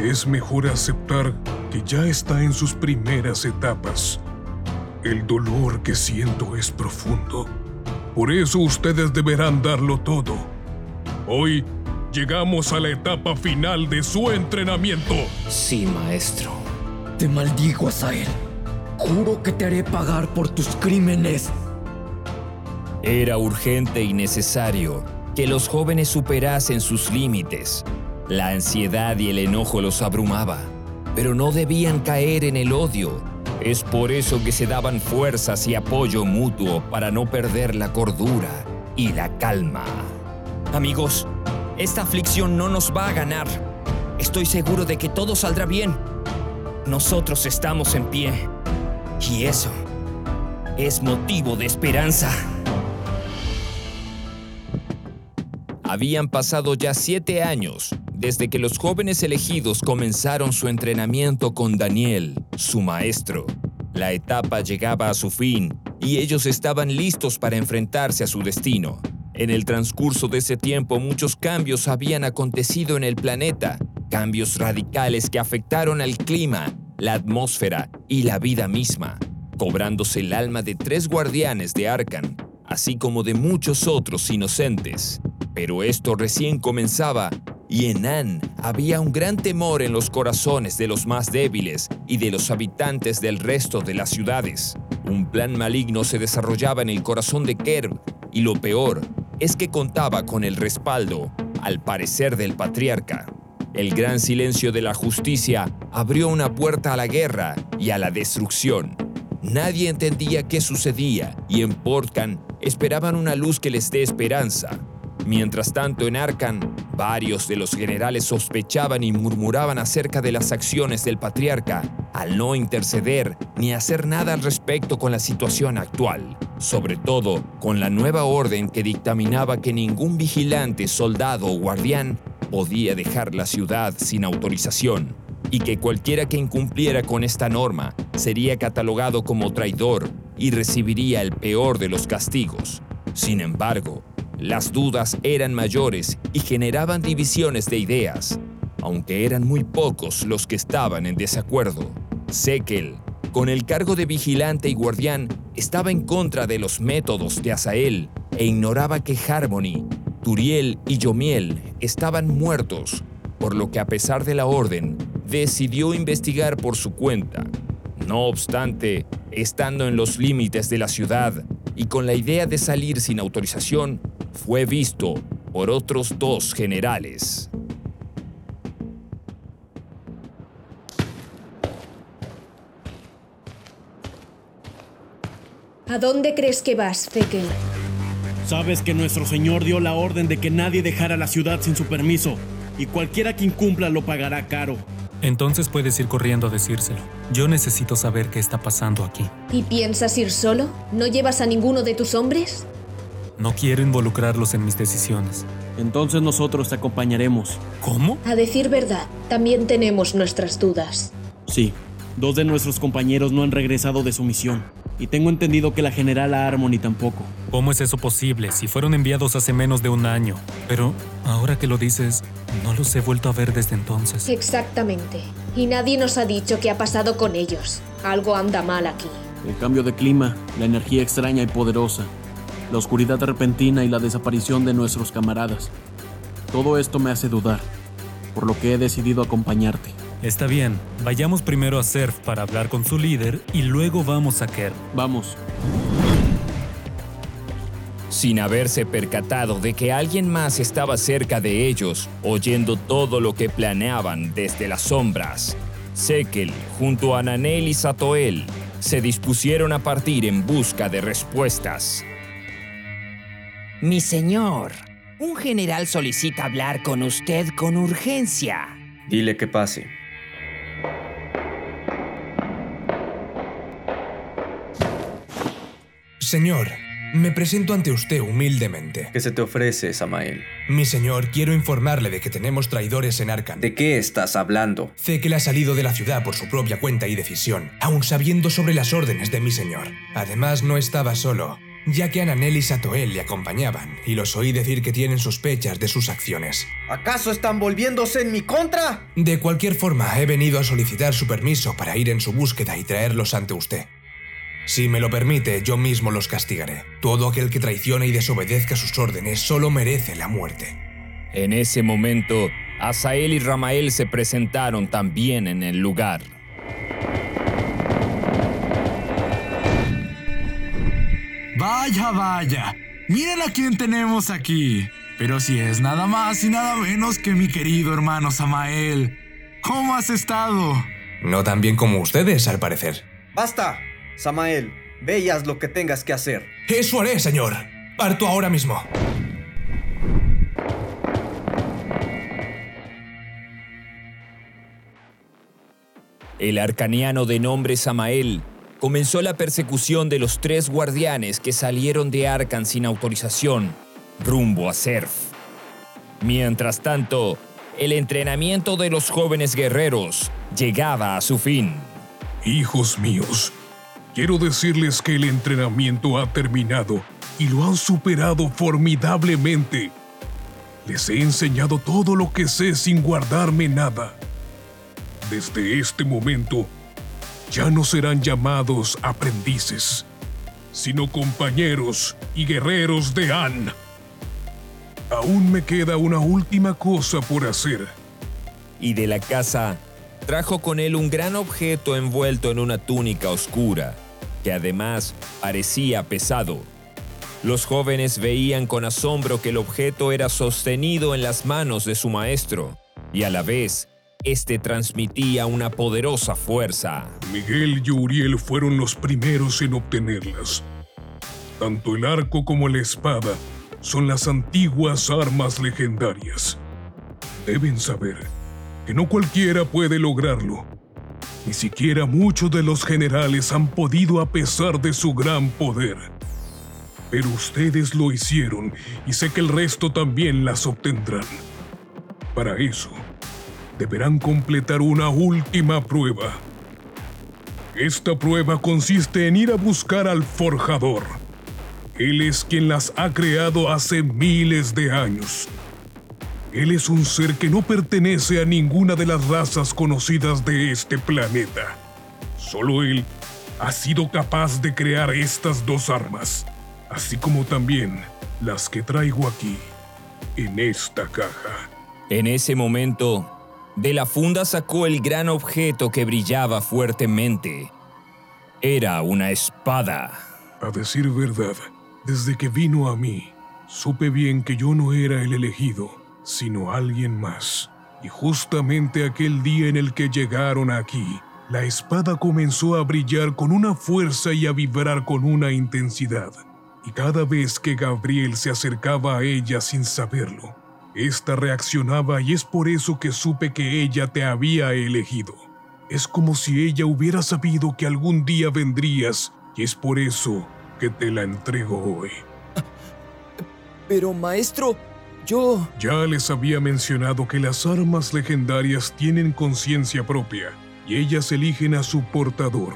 es mejor aceptar que ya está en sus primeras etapas. El dolor que siento es profundo. Por eso ustedes deberán darlo todo. Hoy llegamos a la etapa final de su entrenamiento. Sí, maestro. Te maldigo, Asael. Juro que te haré pagar por tus crímenes. Era urgente y necesario que los jóvenes superasen sus límites. La ansiedad y el enojo los abrumaba, pero no debían caer en el odio. Es por eso que se daban fuerzas y apoyo mutuo para no perder la cordura y la calma. Amigos, esta aflicción no nos va a ganar. Estoy seguro de que todo saldrá bien. Nosotros estamos en pie. Y eso es motivo de esperanza. Habían pasado ya siete años desde que los jóvenes elegidos comenzaron su entrenamiento con Daniel, su maestro. La etapa llegaba a su fin y ellos estaban listos para enfrentarse a su destino. En el transcurso de ese tiempo muchos cambios habían acontecido en el planeta, cambios radicales que afectaron al clima, la atmósfera y la vida misma, cobrándose el alma de tres guardianes de Arkan, así como de muchos otros inocentes. Pero esto recién comenzaba y en An había un gran temor en los corazones de los más débiles y de los habitantes del resto de las ciudades. Un plan maligno se desarrollaba en el corazón de Kerb y lo peor es que contaba con el respaldo, al parecer del patriarca. El gran silencio de la justicia abrió una puerta a la guerra y a la destrucción. Nadie entendía qué sucedía y en Portcan esperaban una luz que les dé esperanza. Mientras tanto, en Arkan, varios de los generales sospechaban y murmuraban acerca de las acciones del patriarca al no interceder ni hacer nada al respecto con la situación actual, sobre todo con la nueva orden que dictaminaba que ningún vigilante, soldado o guardián podía dejar la ciudad sin autorización y que cualquiera que incumpliera con esta norma sería catalogado como traidor y recibiría el peor de los castigos. Sin embargo, las dudas eran mayores y generaban divisiones de ideas, aunque eran muy pocos los que estaban en desacuerdo. Sekel, con el cargo de vigilante y guardián, estaba en contra de los métodos de Asael e ignoraba que Harmony, Turiel y Yomiel estaban muertos, por lo que a pesar de la orden, decidió investigar por su cuenta. No obstante, estando en los límites de la ciudad y con la idea de salir sin autorización, fue visto por otros dos generales. ¿A dónde crees que vas, Zekel? Sabes que nuestro señor dio la orden de que nadie dejara la ciudad sin su permiso, y cualquiera que incumpla lo pagará caro. Entonces puedes ir corriendo a decírselo. Yo necesito saber qué está pasando aquí. ¿Y piensas ir solo? ¿No llevas a ninguno de tus hombres? No quiero involucrarlos en mis decisiones. Entonces nosotros te acompañaremos. ¿Cómo? A decir verdad, también tenemos nuestras dudas. Sí, dos de nuestros compañeros no han regresado de su misión. Y tengo entendido que la general Harmony tampoco. ¿Cómo es eso posible si fueron enviados hace menos de un año? Pero ahora que lo dices, no los he vuelto a ver desde entonces. Exactamente. Y nadie nos ha dicho qué ha pasado con ellos. Algo anda mal aquí. El cambio de clima, la energía extraña y poderosa, la oscuridad repentina y la desaparición de nuestros camaradas. Todo esto me hace dudar, por lo que he decidido acompañarte. Está bien, vayamos primero a Surf para hablar con su líder y luego vamos a Kerr. Vamos. Sin haberse percatado de que alguien más estaba cerca de ellos, oyendo todo lo que planeaban desde las sombras, Sekel, junto a Nanel y Satoel, se dispusieron a partir en busca de respuestas. Mi señor, un general solicita hablar con usted con urgencia. Dile que pase. Señor, me presento ante usted humildemente. ¿Qué se te ofrece, Samael? Mi señor, quiero informarle de que tenemos traidores en Arkan. ¿De qué estás hablando? Zekel ha salido de la ciudad por su propia cuenta y decisión, aun sabiendo sobre las órdenes de mi señor. Además, no estaba solo, ya que Ananel y Satoel le acompañaban, y los oí decir que tienen sospechas de sus acciones. ¿Acaso están volviéndose en mi contra? De cualquier forma, he venido a solicitar su permiso para ir en su búsqueda y traerlos ante usted. Si me lo permite, yo mismo los castigaré. Todo aquel que traicione y desobedezca sus órdenes solo merece la muerte. En ese momento, Asael y Ramael se presentaron también en el lugar. Vaya, vaya. Miren a quién tenemos aquí. Pero si es nada más y nada menos que mi querido hermano Samael. ¿Cómo has estado? No tan bien como ustedes, al parecer. ¡Basta! Samael, ve y haz lo que tengas que hacer. Eso haré, señor. Parto ahora mismo. El arcaniano de nombre Samael comenzó la persecución de los tres guardianes que salieron de Arkan sin autorización, rumbo a Serf. Mientras tanto, el entrenamiento de los jóvenes guerreros llegaba a su fin. Hijos míos, quiero decirles que el entrenamiento ha terminado y lo han superado formidablemente. Les he enseñado todo lo que sé sin guardarme nada. Desde este momento, ya no serán llamados aprendices, sino compañeros y guerreros de An. Aún me queda una última cosa por hacer. Y de la casa trajo con él un gran objeto envuelto en una túnica oscura, que además parecía pesado. Los jóvenes veían con asombro que el objeto era sostenido en las manos de su maestro, y a la vez, este transmitía una poderosa fuerza. Miguel y Uriel fueron los primeros en obtenerlas. Tanto el arco como la espada son las antiguas armas legendarias. Deben saber que no cualquiera puede lograrlo. Ni siquiera muchos de los generales han podido a pesar de su gran poder. Pero ustedes lo hicieron y sé que el resto también las obtendrán. Para eso, deberán completar una última prueba. Esta prueba consiste en ir a buscar al forjador. Él es quien las ha creado hace miles de años. Él es un ser que no pertenece a ninguna de las razas conocidas de este planeta. Solo él ha sido capaz de crear estas dos armas, así como también las que traigo aquí, en esta caja. En ese momento, de la funda sacó el gran objeto que brillaba fuertemente. Era una espada. A decir verdad, desde que vino a mí, supe bien que yo no era el elegido, sino alguien más. Y justamente aquel día en el que llegaron aquí, la espada comenzó a brillar con una fuerza y a vibrar con una intensidad. Y cada vez que Gabriel se acercaba a ella sin saberlo, ésta reaccionaba y es por eso que supe que ella te había elegido. Es como si ella hubiera sabido que algún día vendrías y es por eso que te la entrego hoy. Pero maestro, yo... Ya les había mencionado que las armas legendarias tienen conciencia propia y ellas eligen a su portador.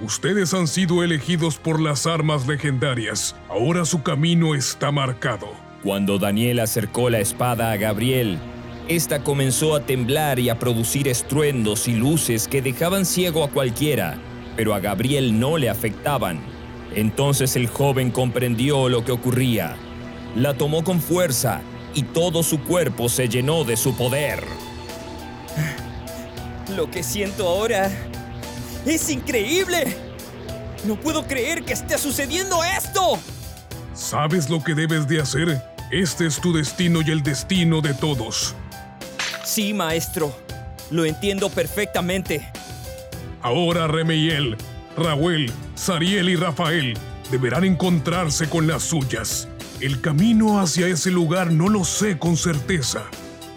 Ustedes han sido elegidos por las armas legendarias. Ahora su camino está marcado. Cuando Daniel acercó la espada a Gabriel, esta comenzó a temblar y a producir estruendos y luces que dejaban ciego a cualquiera, pero a Gabriel no le afectaban. Entonces el joven comprendió lo que ocurría. La tomó con fuerza y todo su cuerpo se llenó de su poder. Lo que siento ahora es increíble. No puedo creer que esté sucediendo esto. ¿Sabes lo que debes de hacer? Este es tu destino y el destino de todos. Sí, maestro. Lo entiendo perfectamente. Ahora Remeiel, Raúl, Sariel y Rafael deberán encontrarse con las suyas. El camino hacia ese lugar no lo sé con certeza,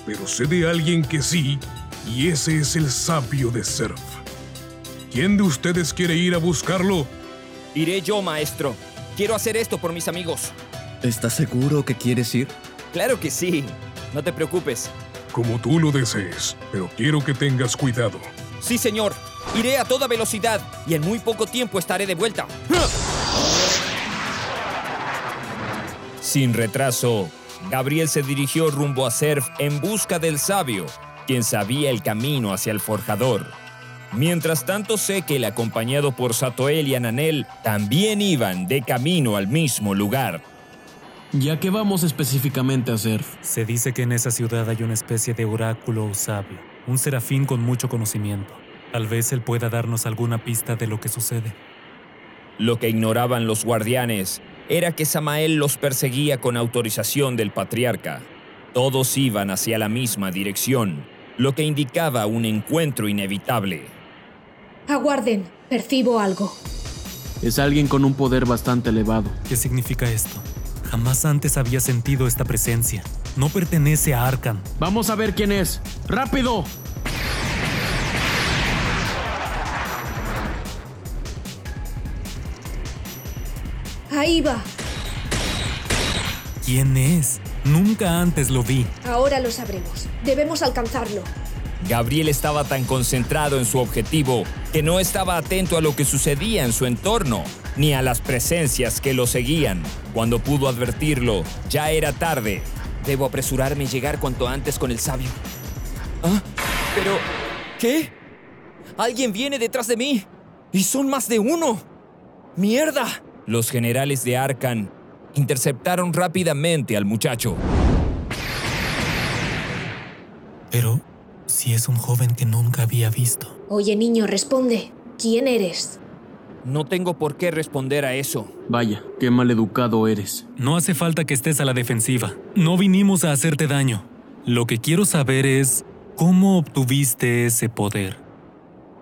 pero sé de alguien que sí, y ese es el sabio de Surf. ¿Quién de ustedes quiere ir a buscarlo? Iré yo, maestro. Quiero hacer esto por mis amigos. ¿Estás seguro que quieres ir? Claro que sí. No te preocupes. Como tú lo desees, pero quiero que tengas cuidado. Sí, señor. Iré a toda velocidad y en muy poco tiempo estaré de vuelta. Sin retraso, Gabriel se dirigió rumbo a Surf en busca del sabio, quien sabía el camino hacia el forjador. Mientras tanto, Sekel, acompañado por Satoel y Ananel, también iban de camino al mismo lugar. Ya que vamos específicamente a Surf. Se dice que en esa ciudad hay una especie de oráculo o sabio, un serafín con mucho conocimiento. Tal vez él pueda darnos alguna pista de lo que sucede. Lo que ignoraban los guardianes era que Samael los perseguía con autorización del patriarca. Todos iban hacia la misma dirección, lo que indicaba un encuentro inevitable. Aguarden, percibo algo. Es alguien con un poder bastante elevado. ¿Qué significa esto? Jamás antes había sentido esta presencia. No pertenece a Arkham. Vamos a ver quién es. ¡Rápido! Ahí va. ¿Quién es? Nunca antes lo vi. Ahora lo sabremos. Debemos alcanzarlo. Gabriel estaba tan concentrado en su objetivo que no estaba atento a lo que sucedía en su entorno, ni a las presencias que lo seguían. Cuando pudo advertirlo, ya era tarde. Debo apresurarme y llegar cuanto antes con el sabio. ¿Ah? Pero... ¿Qué? Alguien viene detrás de mí. Y son más de uno. ¡Mierda! Los generales de Arkan interceptaron rápidamente al muchacho. Pero si es un joven que nunca había visto. Oye, niño, responde. ¿Quién eres? No tengo por qué responder a eso. Vaya, qué maleducado eres. No hace falta que estés a la defensiva. No vinimos a hacerte daño. Lo que quiero saber es cómo obtuviste ese poder.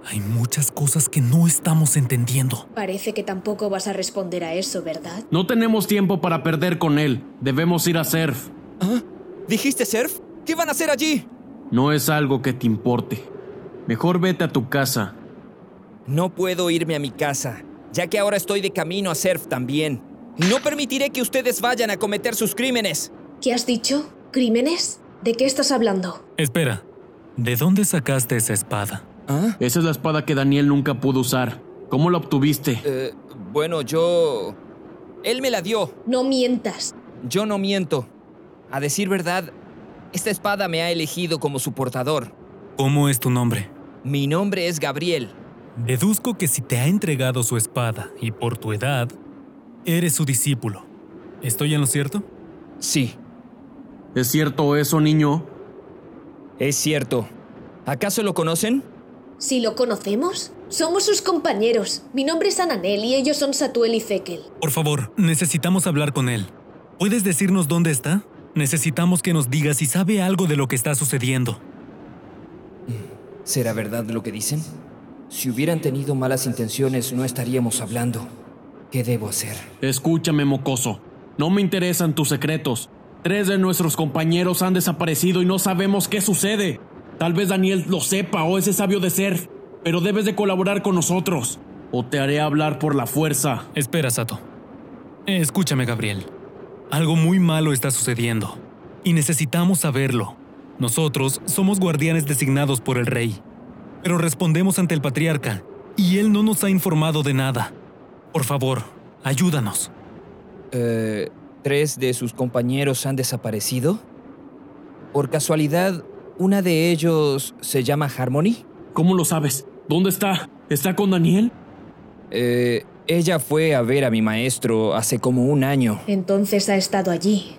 Hay muchas cosas que no estamos entendiendo. Parece que tampoco vas a responder a eso, ¿verdad? No tenemos tiempo para perder con él. Debemos ir a Surf. ¿Ah? ¿Dijiste Surf? ¿Qué van a hacer allí? No es algo que te importe. Mejor vete a tu casa. No puedo irme a mi casa, ya que ahora estoy de camino a Surf también. Y no permitiré que ustedes vayan a cometer sus crímenes. ¿Qué has dicho? ¿Crímenes? ¿De qué estás hablando? Espera, ¿de dónde sacaste esa espada? ¿Ah? Esa es la espada que Daniel nunca pudo usar. ¿Cómo la obtuviste? Eh, bueno, yo... Él me la dio. No mientas. Yo no miento. A decir verdad, esta espada me ha elegido como su portador. ¿Cómo es tu nombre? Mi nombre es Gabriel. Deduzco que si te ha entregado su espada y por tu edad, eres su discípulo. ¿Estoy en lo cierto? Sí. ¿Es cierto eso, niño? Es cierto. ¿Acaso lo conocen? Si lo conocemos, Somos sus compañeros. Mi nombre es Ananel y ellos son Satuel y Zekel. Por favor, necesitamos hablar con él. ¿Puedes decirnos dónde está? Necesitamos que nos diga si sabe algo de lo que está sucediendo. ¿Será verdad lo que dicen? Si hubieran tenido malas intenciones, no estaríamos hablando. ¿Qué debo hacer? Escúchame, mocoso. No me interesan tus secretos. Tres de nuestros compañeros han desaparecido y no sabemos qué sucede. Tal vez Daniel lo sepa o ese sabio de ser, pero debes de colaborar con nosotros. O te haré hablar por la fuerza. Espera, Sato. Escúchame, Gabriel. Algo muy malo está sucediendo. Y necesitamos saberlo. Nosotros somos guardianes designados por el rey. Pero respondemos ante el patriarca, y él no nos ha informado de nada. Por favor, ayúdanos. Eh, ¿Tres de sus compañeros han desaparecido? ¿Por casualidad, una de ellos se llama Harmony? ¿Cómo lo sabes? ¿Dónde está? ¿Está con Daniel? Eh, ella fue a ver a mi maestro hace como un año. Entonces ha estado allí.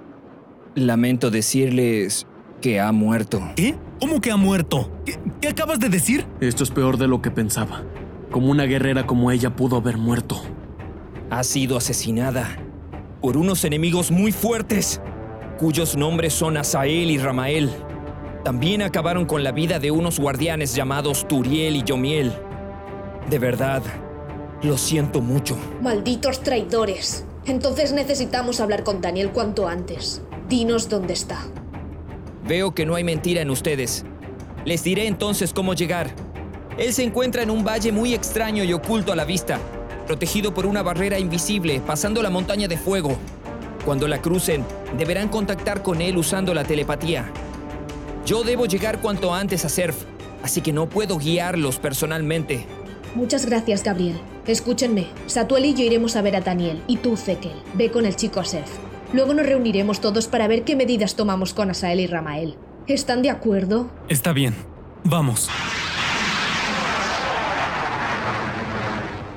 Lamento decirles que ha muerto. ¿Qué? ¿Cómo que ha muerto? ¿Qué, qué acabas de decir? Esto es peor de lo que pensaba. Como una guerrera como ella pudo haber muerto. Ha sido asesinada por unos enemigos muy fuertes, cuyos nombres son Asael y Ramael. También acabaron con la vida de unos guardianes llamados Turiel y Yomiel. De verdad, lo siento mucho. Malditos traidores. Entonces necesitamos hablar con Daniel cuanto antes. Dinos dónde está. Veo que no hay mentira en ustedes. Les diré entonces cómo llegar. Él se encuentra en un valle muy extraño y oculto a la vista, protegido por una barrera invisible, pasando la montaña de fuego. Cuando la crucen, deberán contactar con él usando la telepatía. Yo debo llegar cuanto antes a Surf, así que no puedo guiarlos personalmente. Muchas gracias, Gabriel. Escúchenme, Satuel y yo iremos a ver a Daniel, y tú, Zekel, ve con el chico a Surf. Luego nos reuniremos todos para ver qué medidas tomamos con Asael y Ramael. ¿Están de acuerdo? Está bien. Vamos.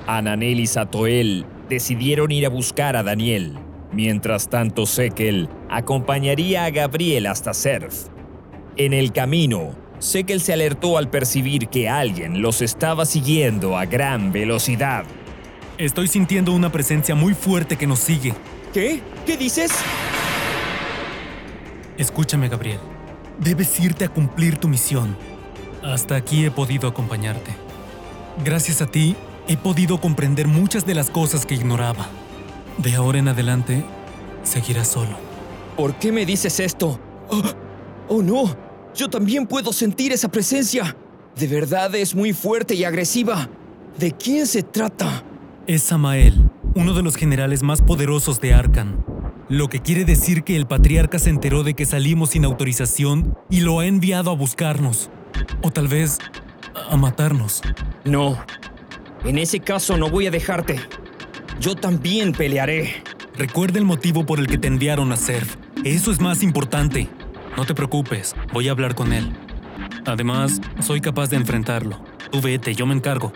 Ananel y Satoel decidieron ir a buscar a Daniel. Mientras tanto, Sekel acompañaría a Gabriel hasta Surf. En el camino, Sekel se alertó al percibir que alguien los estaba siguiendo a gran velocidad. Estoy sintiendo una presencia muy fuerte que nos sigue. ¿Qué? ¿Qué dices? Escúchame, Gabriel. Debes irte a cumplir tu misión. Hasta aquí he podido acompañarte. Gracias a ti, he podido comprender muchas de las cosas que ignoraba. De ahora en adelante, seguirás solo. ¿Por qué me dices esto? ¡Oh, oh no! Yo también puedo sentir esa presencia. De verdad es muy fuerte y agresiva. ¿De quién se trata? Es Samael, uno de los generales más poderosos de Arkan. Lo que quiere decir que el patriarca se enteró de que salimos sin autorización y lo ha enviado a buscarnos. O tal vez a matarnos. No. En ese caso no voy a dejarte. Yo también pelearé. Recuerda el motivo por el que te enviaron a Surf. Eso es más importante. No te preocupes, voy a hablar con él. Además, soy capaz de enfrentarlo. Tú vete, yo me encargo.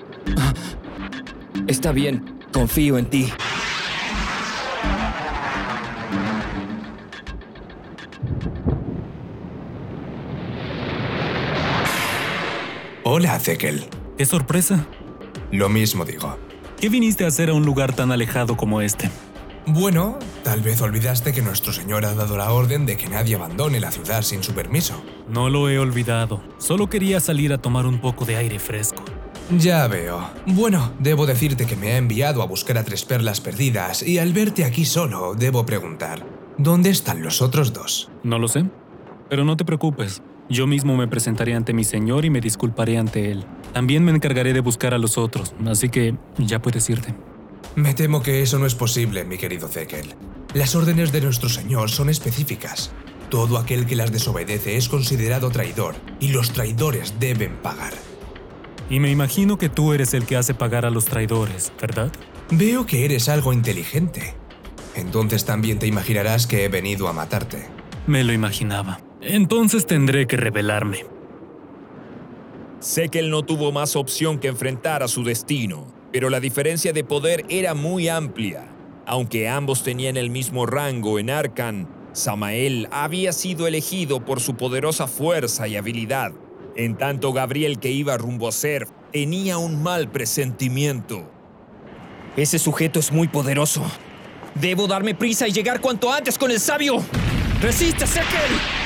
Está bien, confío en ti. Hola, Zekel. ¡Qué sorpresa! Lo mismo digo. ¿Qué viniste a hacer a un lugar tan alejado como este? Bueno, tal vez olvidaste que nuestro señor ha dado la orden de que nadie abandone la ciudad sin su permiso. No lo he olvidado. Solo quería salir a tomar un poco de aire fresco. Ya veo. Bueno, debo decirte que me ha enviado a buscar a tres perlas perdidas y al verte aquí solo, debo preguntar, ¿dónde están los otros dos? No lo sé. Pero no te preocupes. Yo mismo me presentaré ante mi señor y me disculparé ante él. También me encargaré de buscar a los otros, así que ya puedes irte. Me temo que eso no es posible, mi querido Zekel. Las órdenes de nuestro señor son específicas. Todo aquel que las desobedece es considerado traidor, y los traidores deben pagar. Y me imagino que tú eres el que hace pagar a los traidores, ¿verdad? Veo que eres algo inteligente. Entonces también te imaginarás que he venido a matarte. Me lo imaginaba. Entonces tendré que rebelarme. Sé que él no tuvo más opción que enfrentar a su destino, pero la diferencia de poder era muy amplia. Aunque ambos tenían el mismo rango en Arkan, Samael había sido elegido por su poderosa fuerza y habilidad, en tanto Gabriel que iba rumbo a Surf tenía un mal presentimiento. Ese sujeto es muy poderoso. Debo darme prisa y llegar cuanto antes con el sabio. ¡Resiste, Sekel!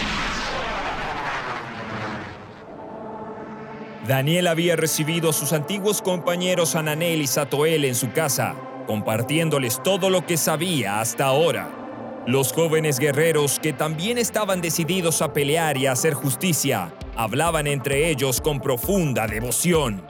Daniel había recibido a sus antiguos compañeros Ananel y Satoel en su casa, compartiéndoles todo lo que sabía hasta ahora. Los jóvenes guerreros, que también estaban decididos a pelear y a hacer justicia, hablaban entre ellos con profunda devoción.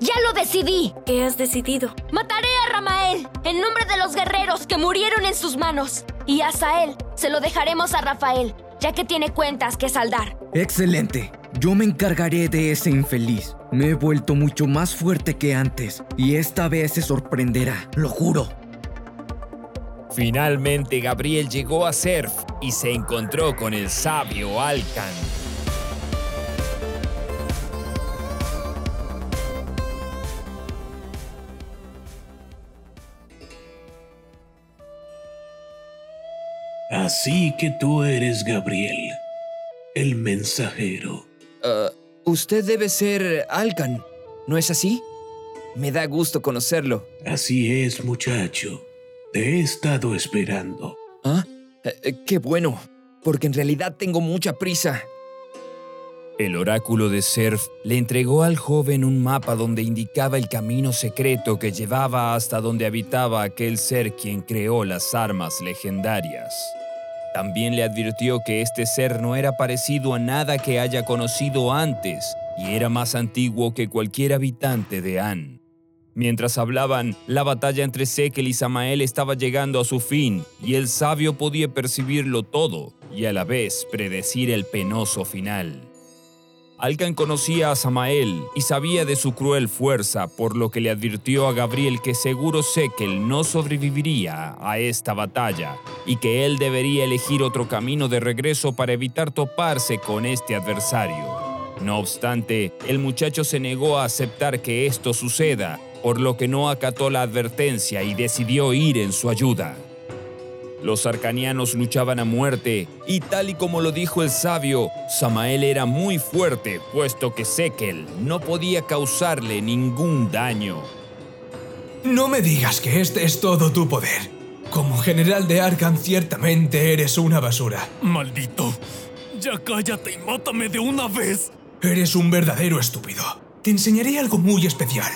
¡Ya lo decidí! ¿Qué has decidido? Mataré a Ramael en nombre de los guerreros que murieron en sus manos. Y a Sael se lo dejaremos a Rafael, ya que tiene cuentas que saldar. Excelente. Yo me encargaré de ese infeliz. Me he vuelto mucho más fuerte que antes y esta vez se sorprenderá, lo juro. Finalmente Gabriel llegó a Surf y se encontró con el sabio Alcan. Así que tú eres Gabriel, el mensajero. Uh, usted debe ser Alcan, ¿no es así? Me da gusto conocerlo. Así es, muchacho. Te he estado esperando. ¿Ah? Eh, qué bueno, porque en realidad tengo mucha prisa. El oráculo de Surf le entregó al joven un mapa donde indicaba el camino secreto que llevaba hasta donde habitaba aquel ser quien creó las armas legendarias. También le advirtió que este ser no era parecido a nada que haya conocido antes y era más antiguo que cualquier habitante de An. Mientras hablaban, la batalla entre Sekel y Samael estaba llegando a su fin y el sabio podía percibirlo todo y a la vez predecir el penoso final. Alcan conocía a Samael y sabía de su cruel fuerza, por lo que le advirtió a Gabriel que seguro Sekel no sobreviviría a esta batalla y que él debería elegir otro camino de regreso para evitar toparse con este adversario. No obstante, el muchacho se negó a aceptar que esto suceda, por lo que no acató la advertencia y decidió ir en su ayuda. Los arcanianos luchaban a muerte, y tal y como lo dijo el sabio, Samael era muy fuerte, puesto que Sekel no podía causarle ningún daño. No me digas que este es todo tu poder. Como general de Arkham, ciertamente eres una basura. Maldito. Ya cállate y mátame de una vez. Eres un verdadero estúpido. Te enseñaré algo muy especial.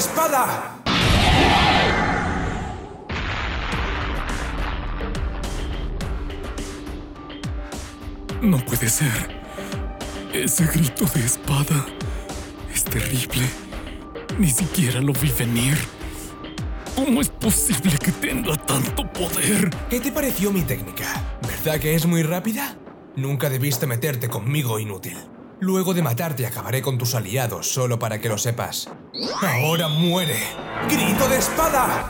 ¡Grito de espada! No puede ser. Ese grito de espada es terrible. Ni siquiera lo vi venir. ¿Cómo es posible que tenga tanto poder? ¿Qué te pareció mi técnica? ¿Verdad que es muy rápida? Nunca debiste meterte conmigo, inútil. Luego de matarte acabaré con tus aliados, solo para que lo sepas. ¡Ahora muere! ¡Grito de espada!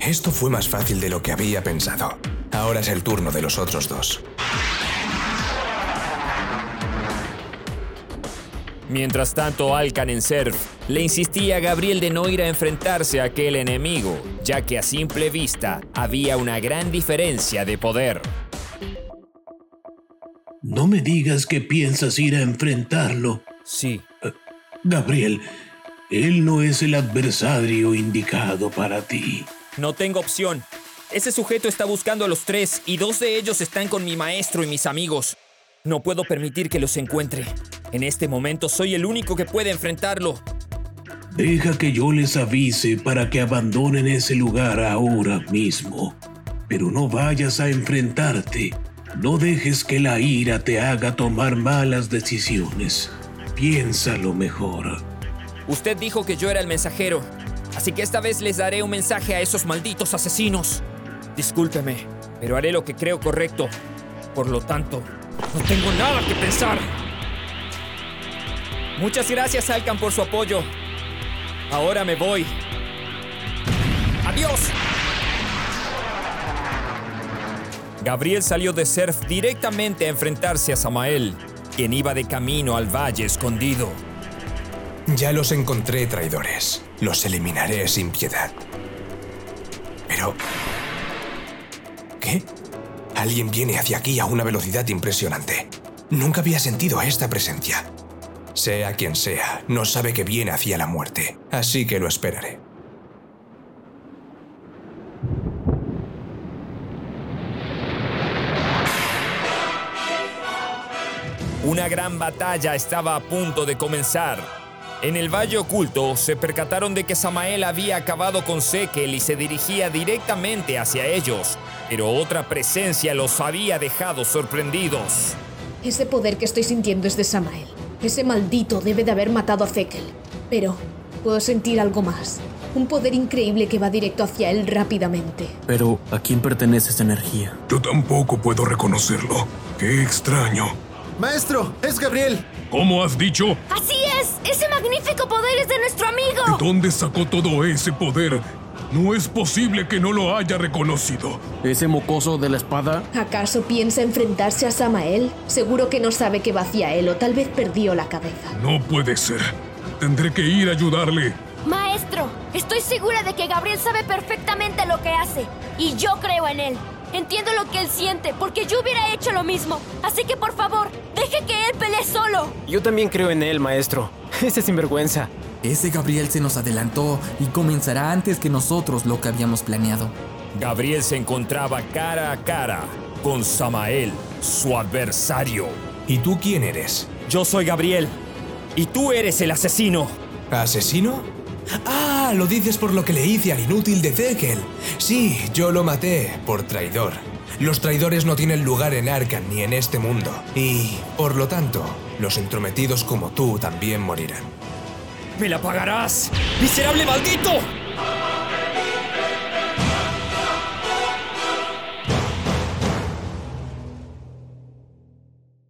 Esto fue más fácil de lo que había pensado. Ahora es el turno de los otros dos. Mientras tanto, Alcan en Surf le insistía a Gabriel de no ir a enfrentarse a aquel enemigo, ya que a simple vista había una gran diferencia de poder. No me digas que piensas ir a enfrentarlo. Sí. Uh, Gabriel, él no es el adversario indicado para ti. No tengo opción. Ese sujeto está buscando a los tres y dos de ellos están con mi maestro y mis amigos. No puedo permitir que los encuentre. En este momento soy el único que puede enfrentarlo. Deja que yo les avise para que abandonen ese lugar ahora mismo. Pero no vayas a enfrentarte. No dejes que la ira te haga tomar malas decisiones. Piénsalo mejor. Usted dijo que yo era el mensajero, así que esta vez les daré un mensaje a esos malditos asesinos. Discúlpeme, pero haré lo que creo correcto. Por lo tanto, no tengo nada que pensar. Muchas gracias, Alcan, por su apoyo. Ahora me voy. ¡Adiós! Gabriel salió de Surf directamente a enfrentarse a Samael, quien iba de camino al valle escondido. Ya los encontré, traidores. Los eliminaré sin piedad. Pero... ¿Qué? Alguien viene hacia aquí a una velocidad impresionante. Nunca había sentido esta presencia. Sea quien sea, no sabe que viene hacia la muerte, así que lo esperaré. Una gran batalla estaba a punto de comenzar. En el Valle Oculto se percataron de que Samael había acabado con Sekel y se dirigía directamente hacia ellos, pero otra presencia los había dejado sorprendidos. Ese poder que estoy sintiendo es de Samael. Ese maldito debe de haber matado a Zekel. Pero puedo sentir algo más. Un poder increíble que va directo hacia él rápidamente. Pero, ¿a quién pertenece esa energía? Yo tampoco puedo reconocerlo. Qué extraño. Maestro, es Gabriel. ¿Cómo has dicho? ¡Así es! ¡Ese magnífico poder es de nuestro amigo! ¿De dónde sacó todo ese poder? No es posible que no lo haya reconocido. ¿Ese mocoso de la espada? ¿Acaso piensa enfrentarse a Samael? Seguro que no sabe que va hacia él o tal vez perdió la cabeza. No puede ser. Tendré que ir a ayudarle. Maestro, estoy segura de que Gabriel sabe perfectamente lo que hace. Y yo creo en él. Entiendo lo que él siente, porque yo hubiera hecho lo mismo. Así que por favor, deje que él pelee solo. Yo también creo en él, maestro. Ese sinvergüenza. Ese Gabriel se nos adelantó y comenzará antes que nosotros lo que habíamos planeado. Gabriel se encontraba cara a cara con Samael, su adversario. ¿Y tú quién eres? Yo soy Gabriel. Y tú eres el asesino. ¿Asesino? Ah, lo dices por lo que le hice al inútil de Zekel. Sí, yo lo maté por traidor. Los traidores no tienen lugar en Arkham ni en este mundo. Y, por lo tanto, los entrometidos como tú también morirán. ¡Me la pagarás! ¡Miserable maldito!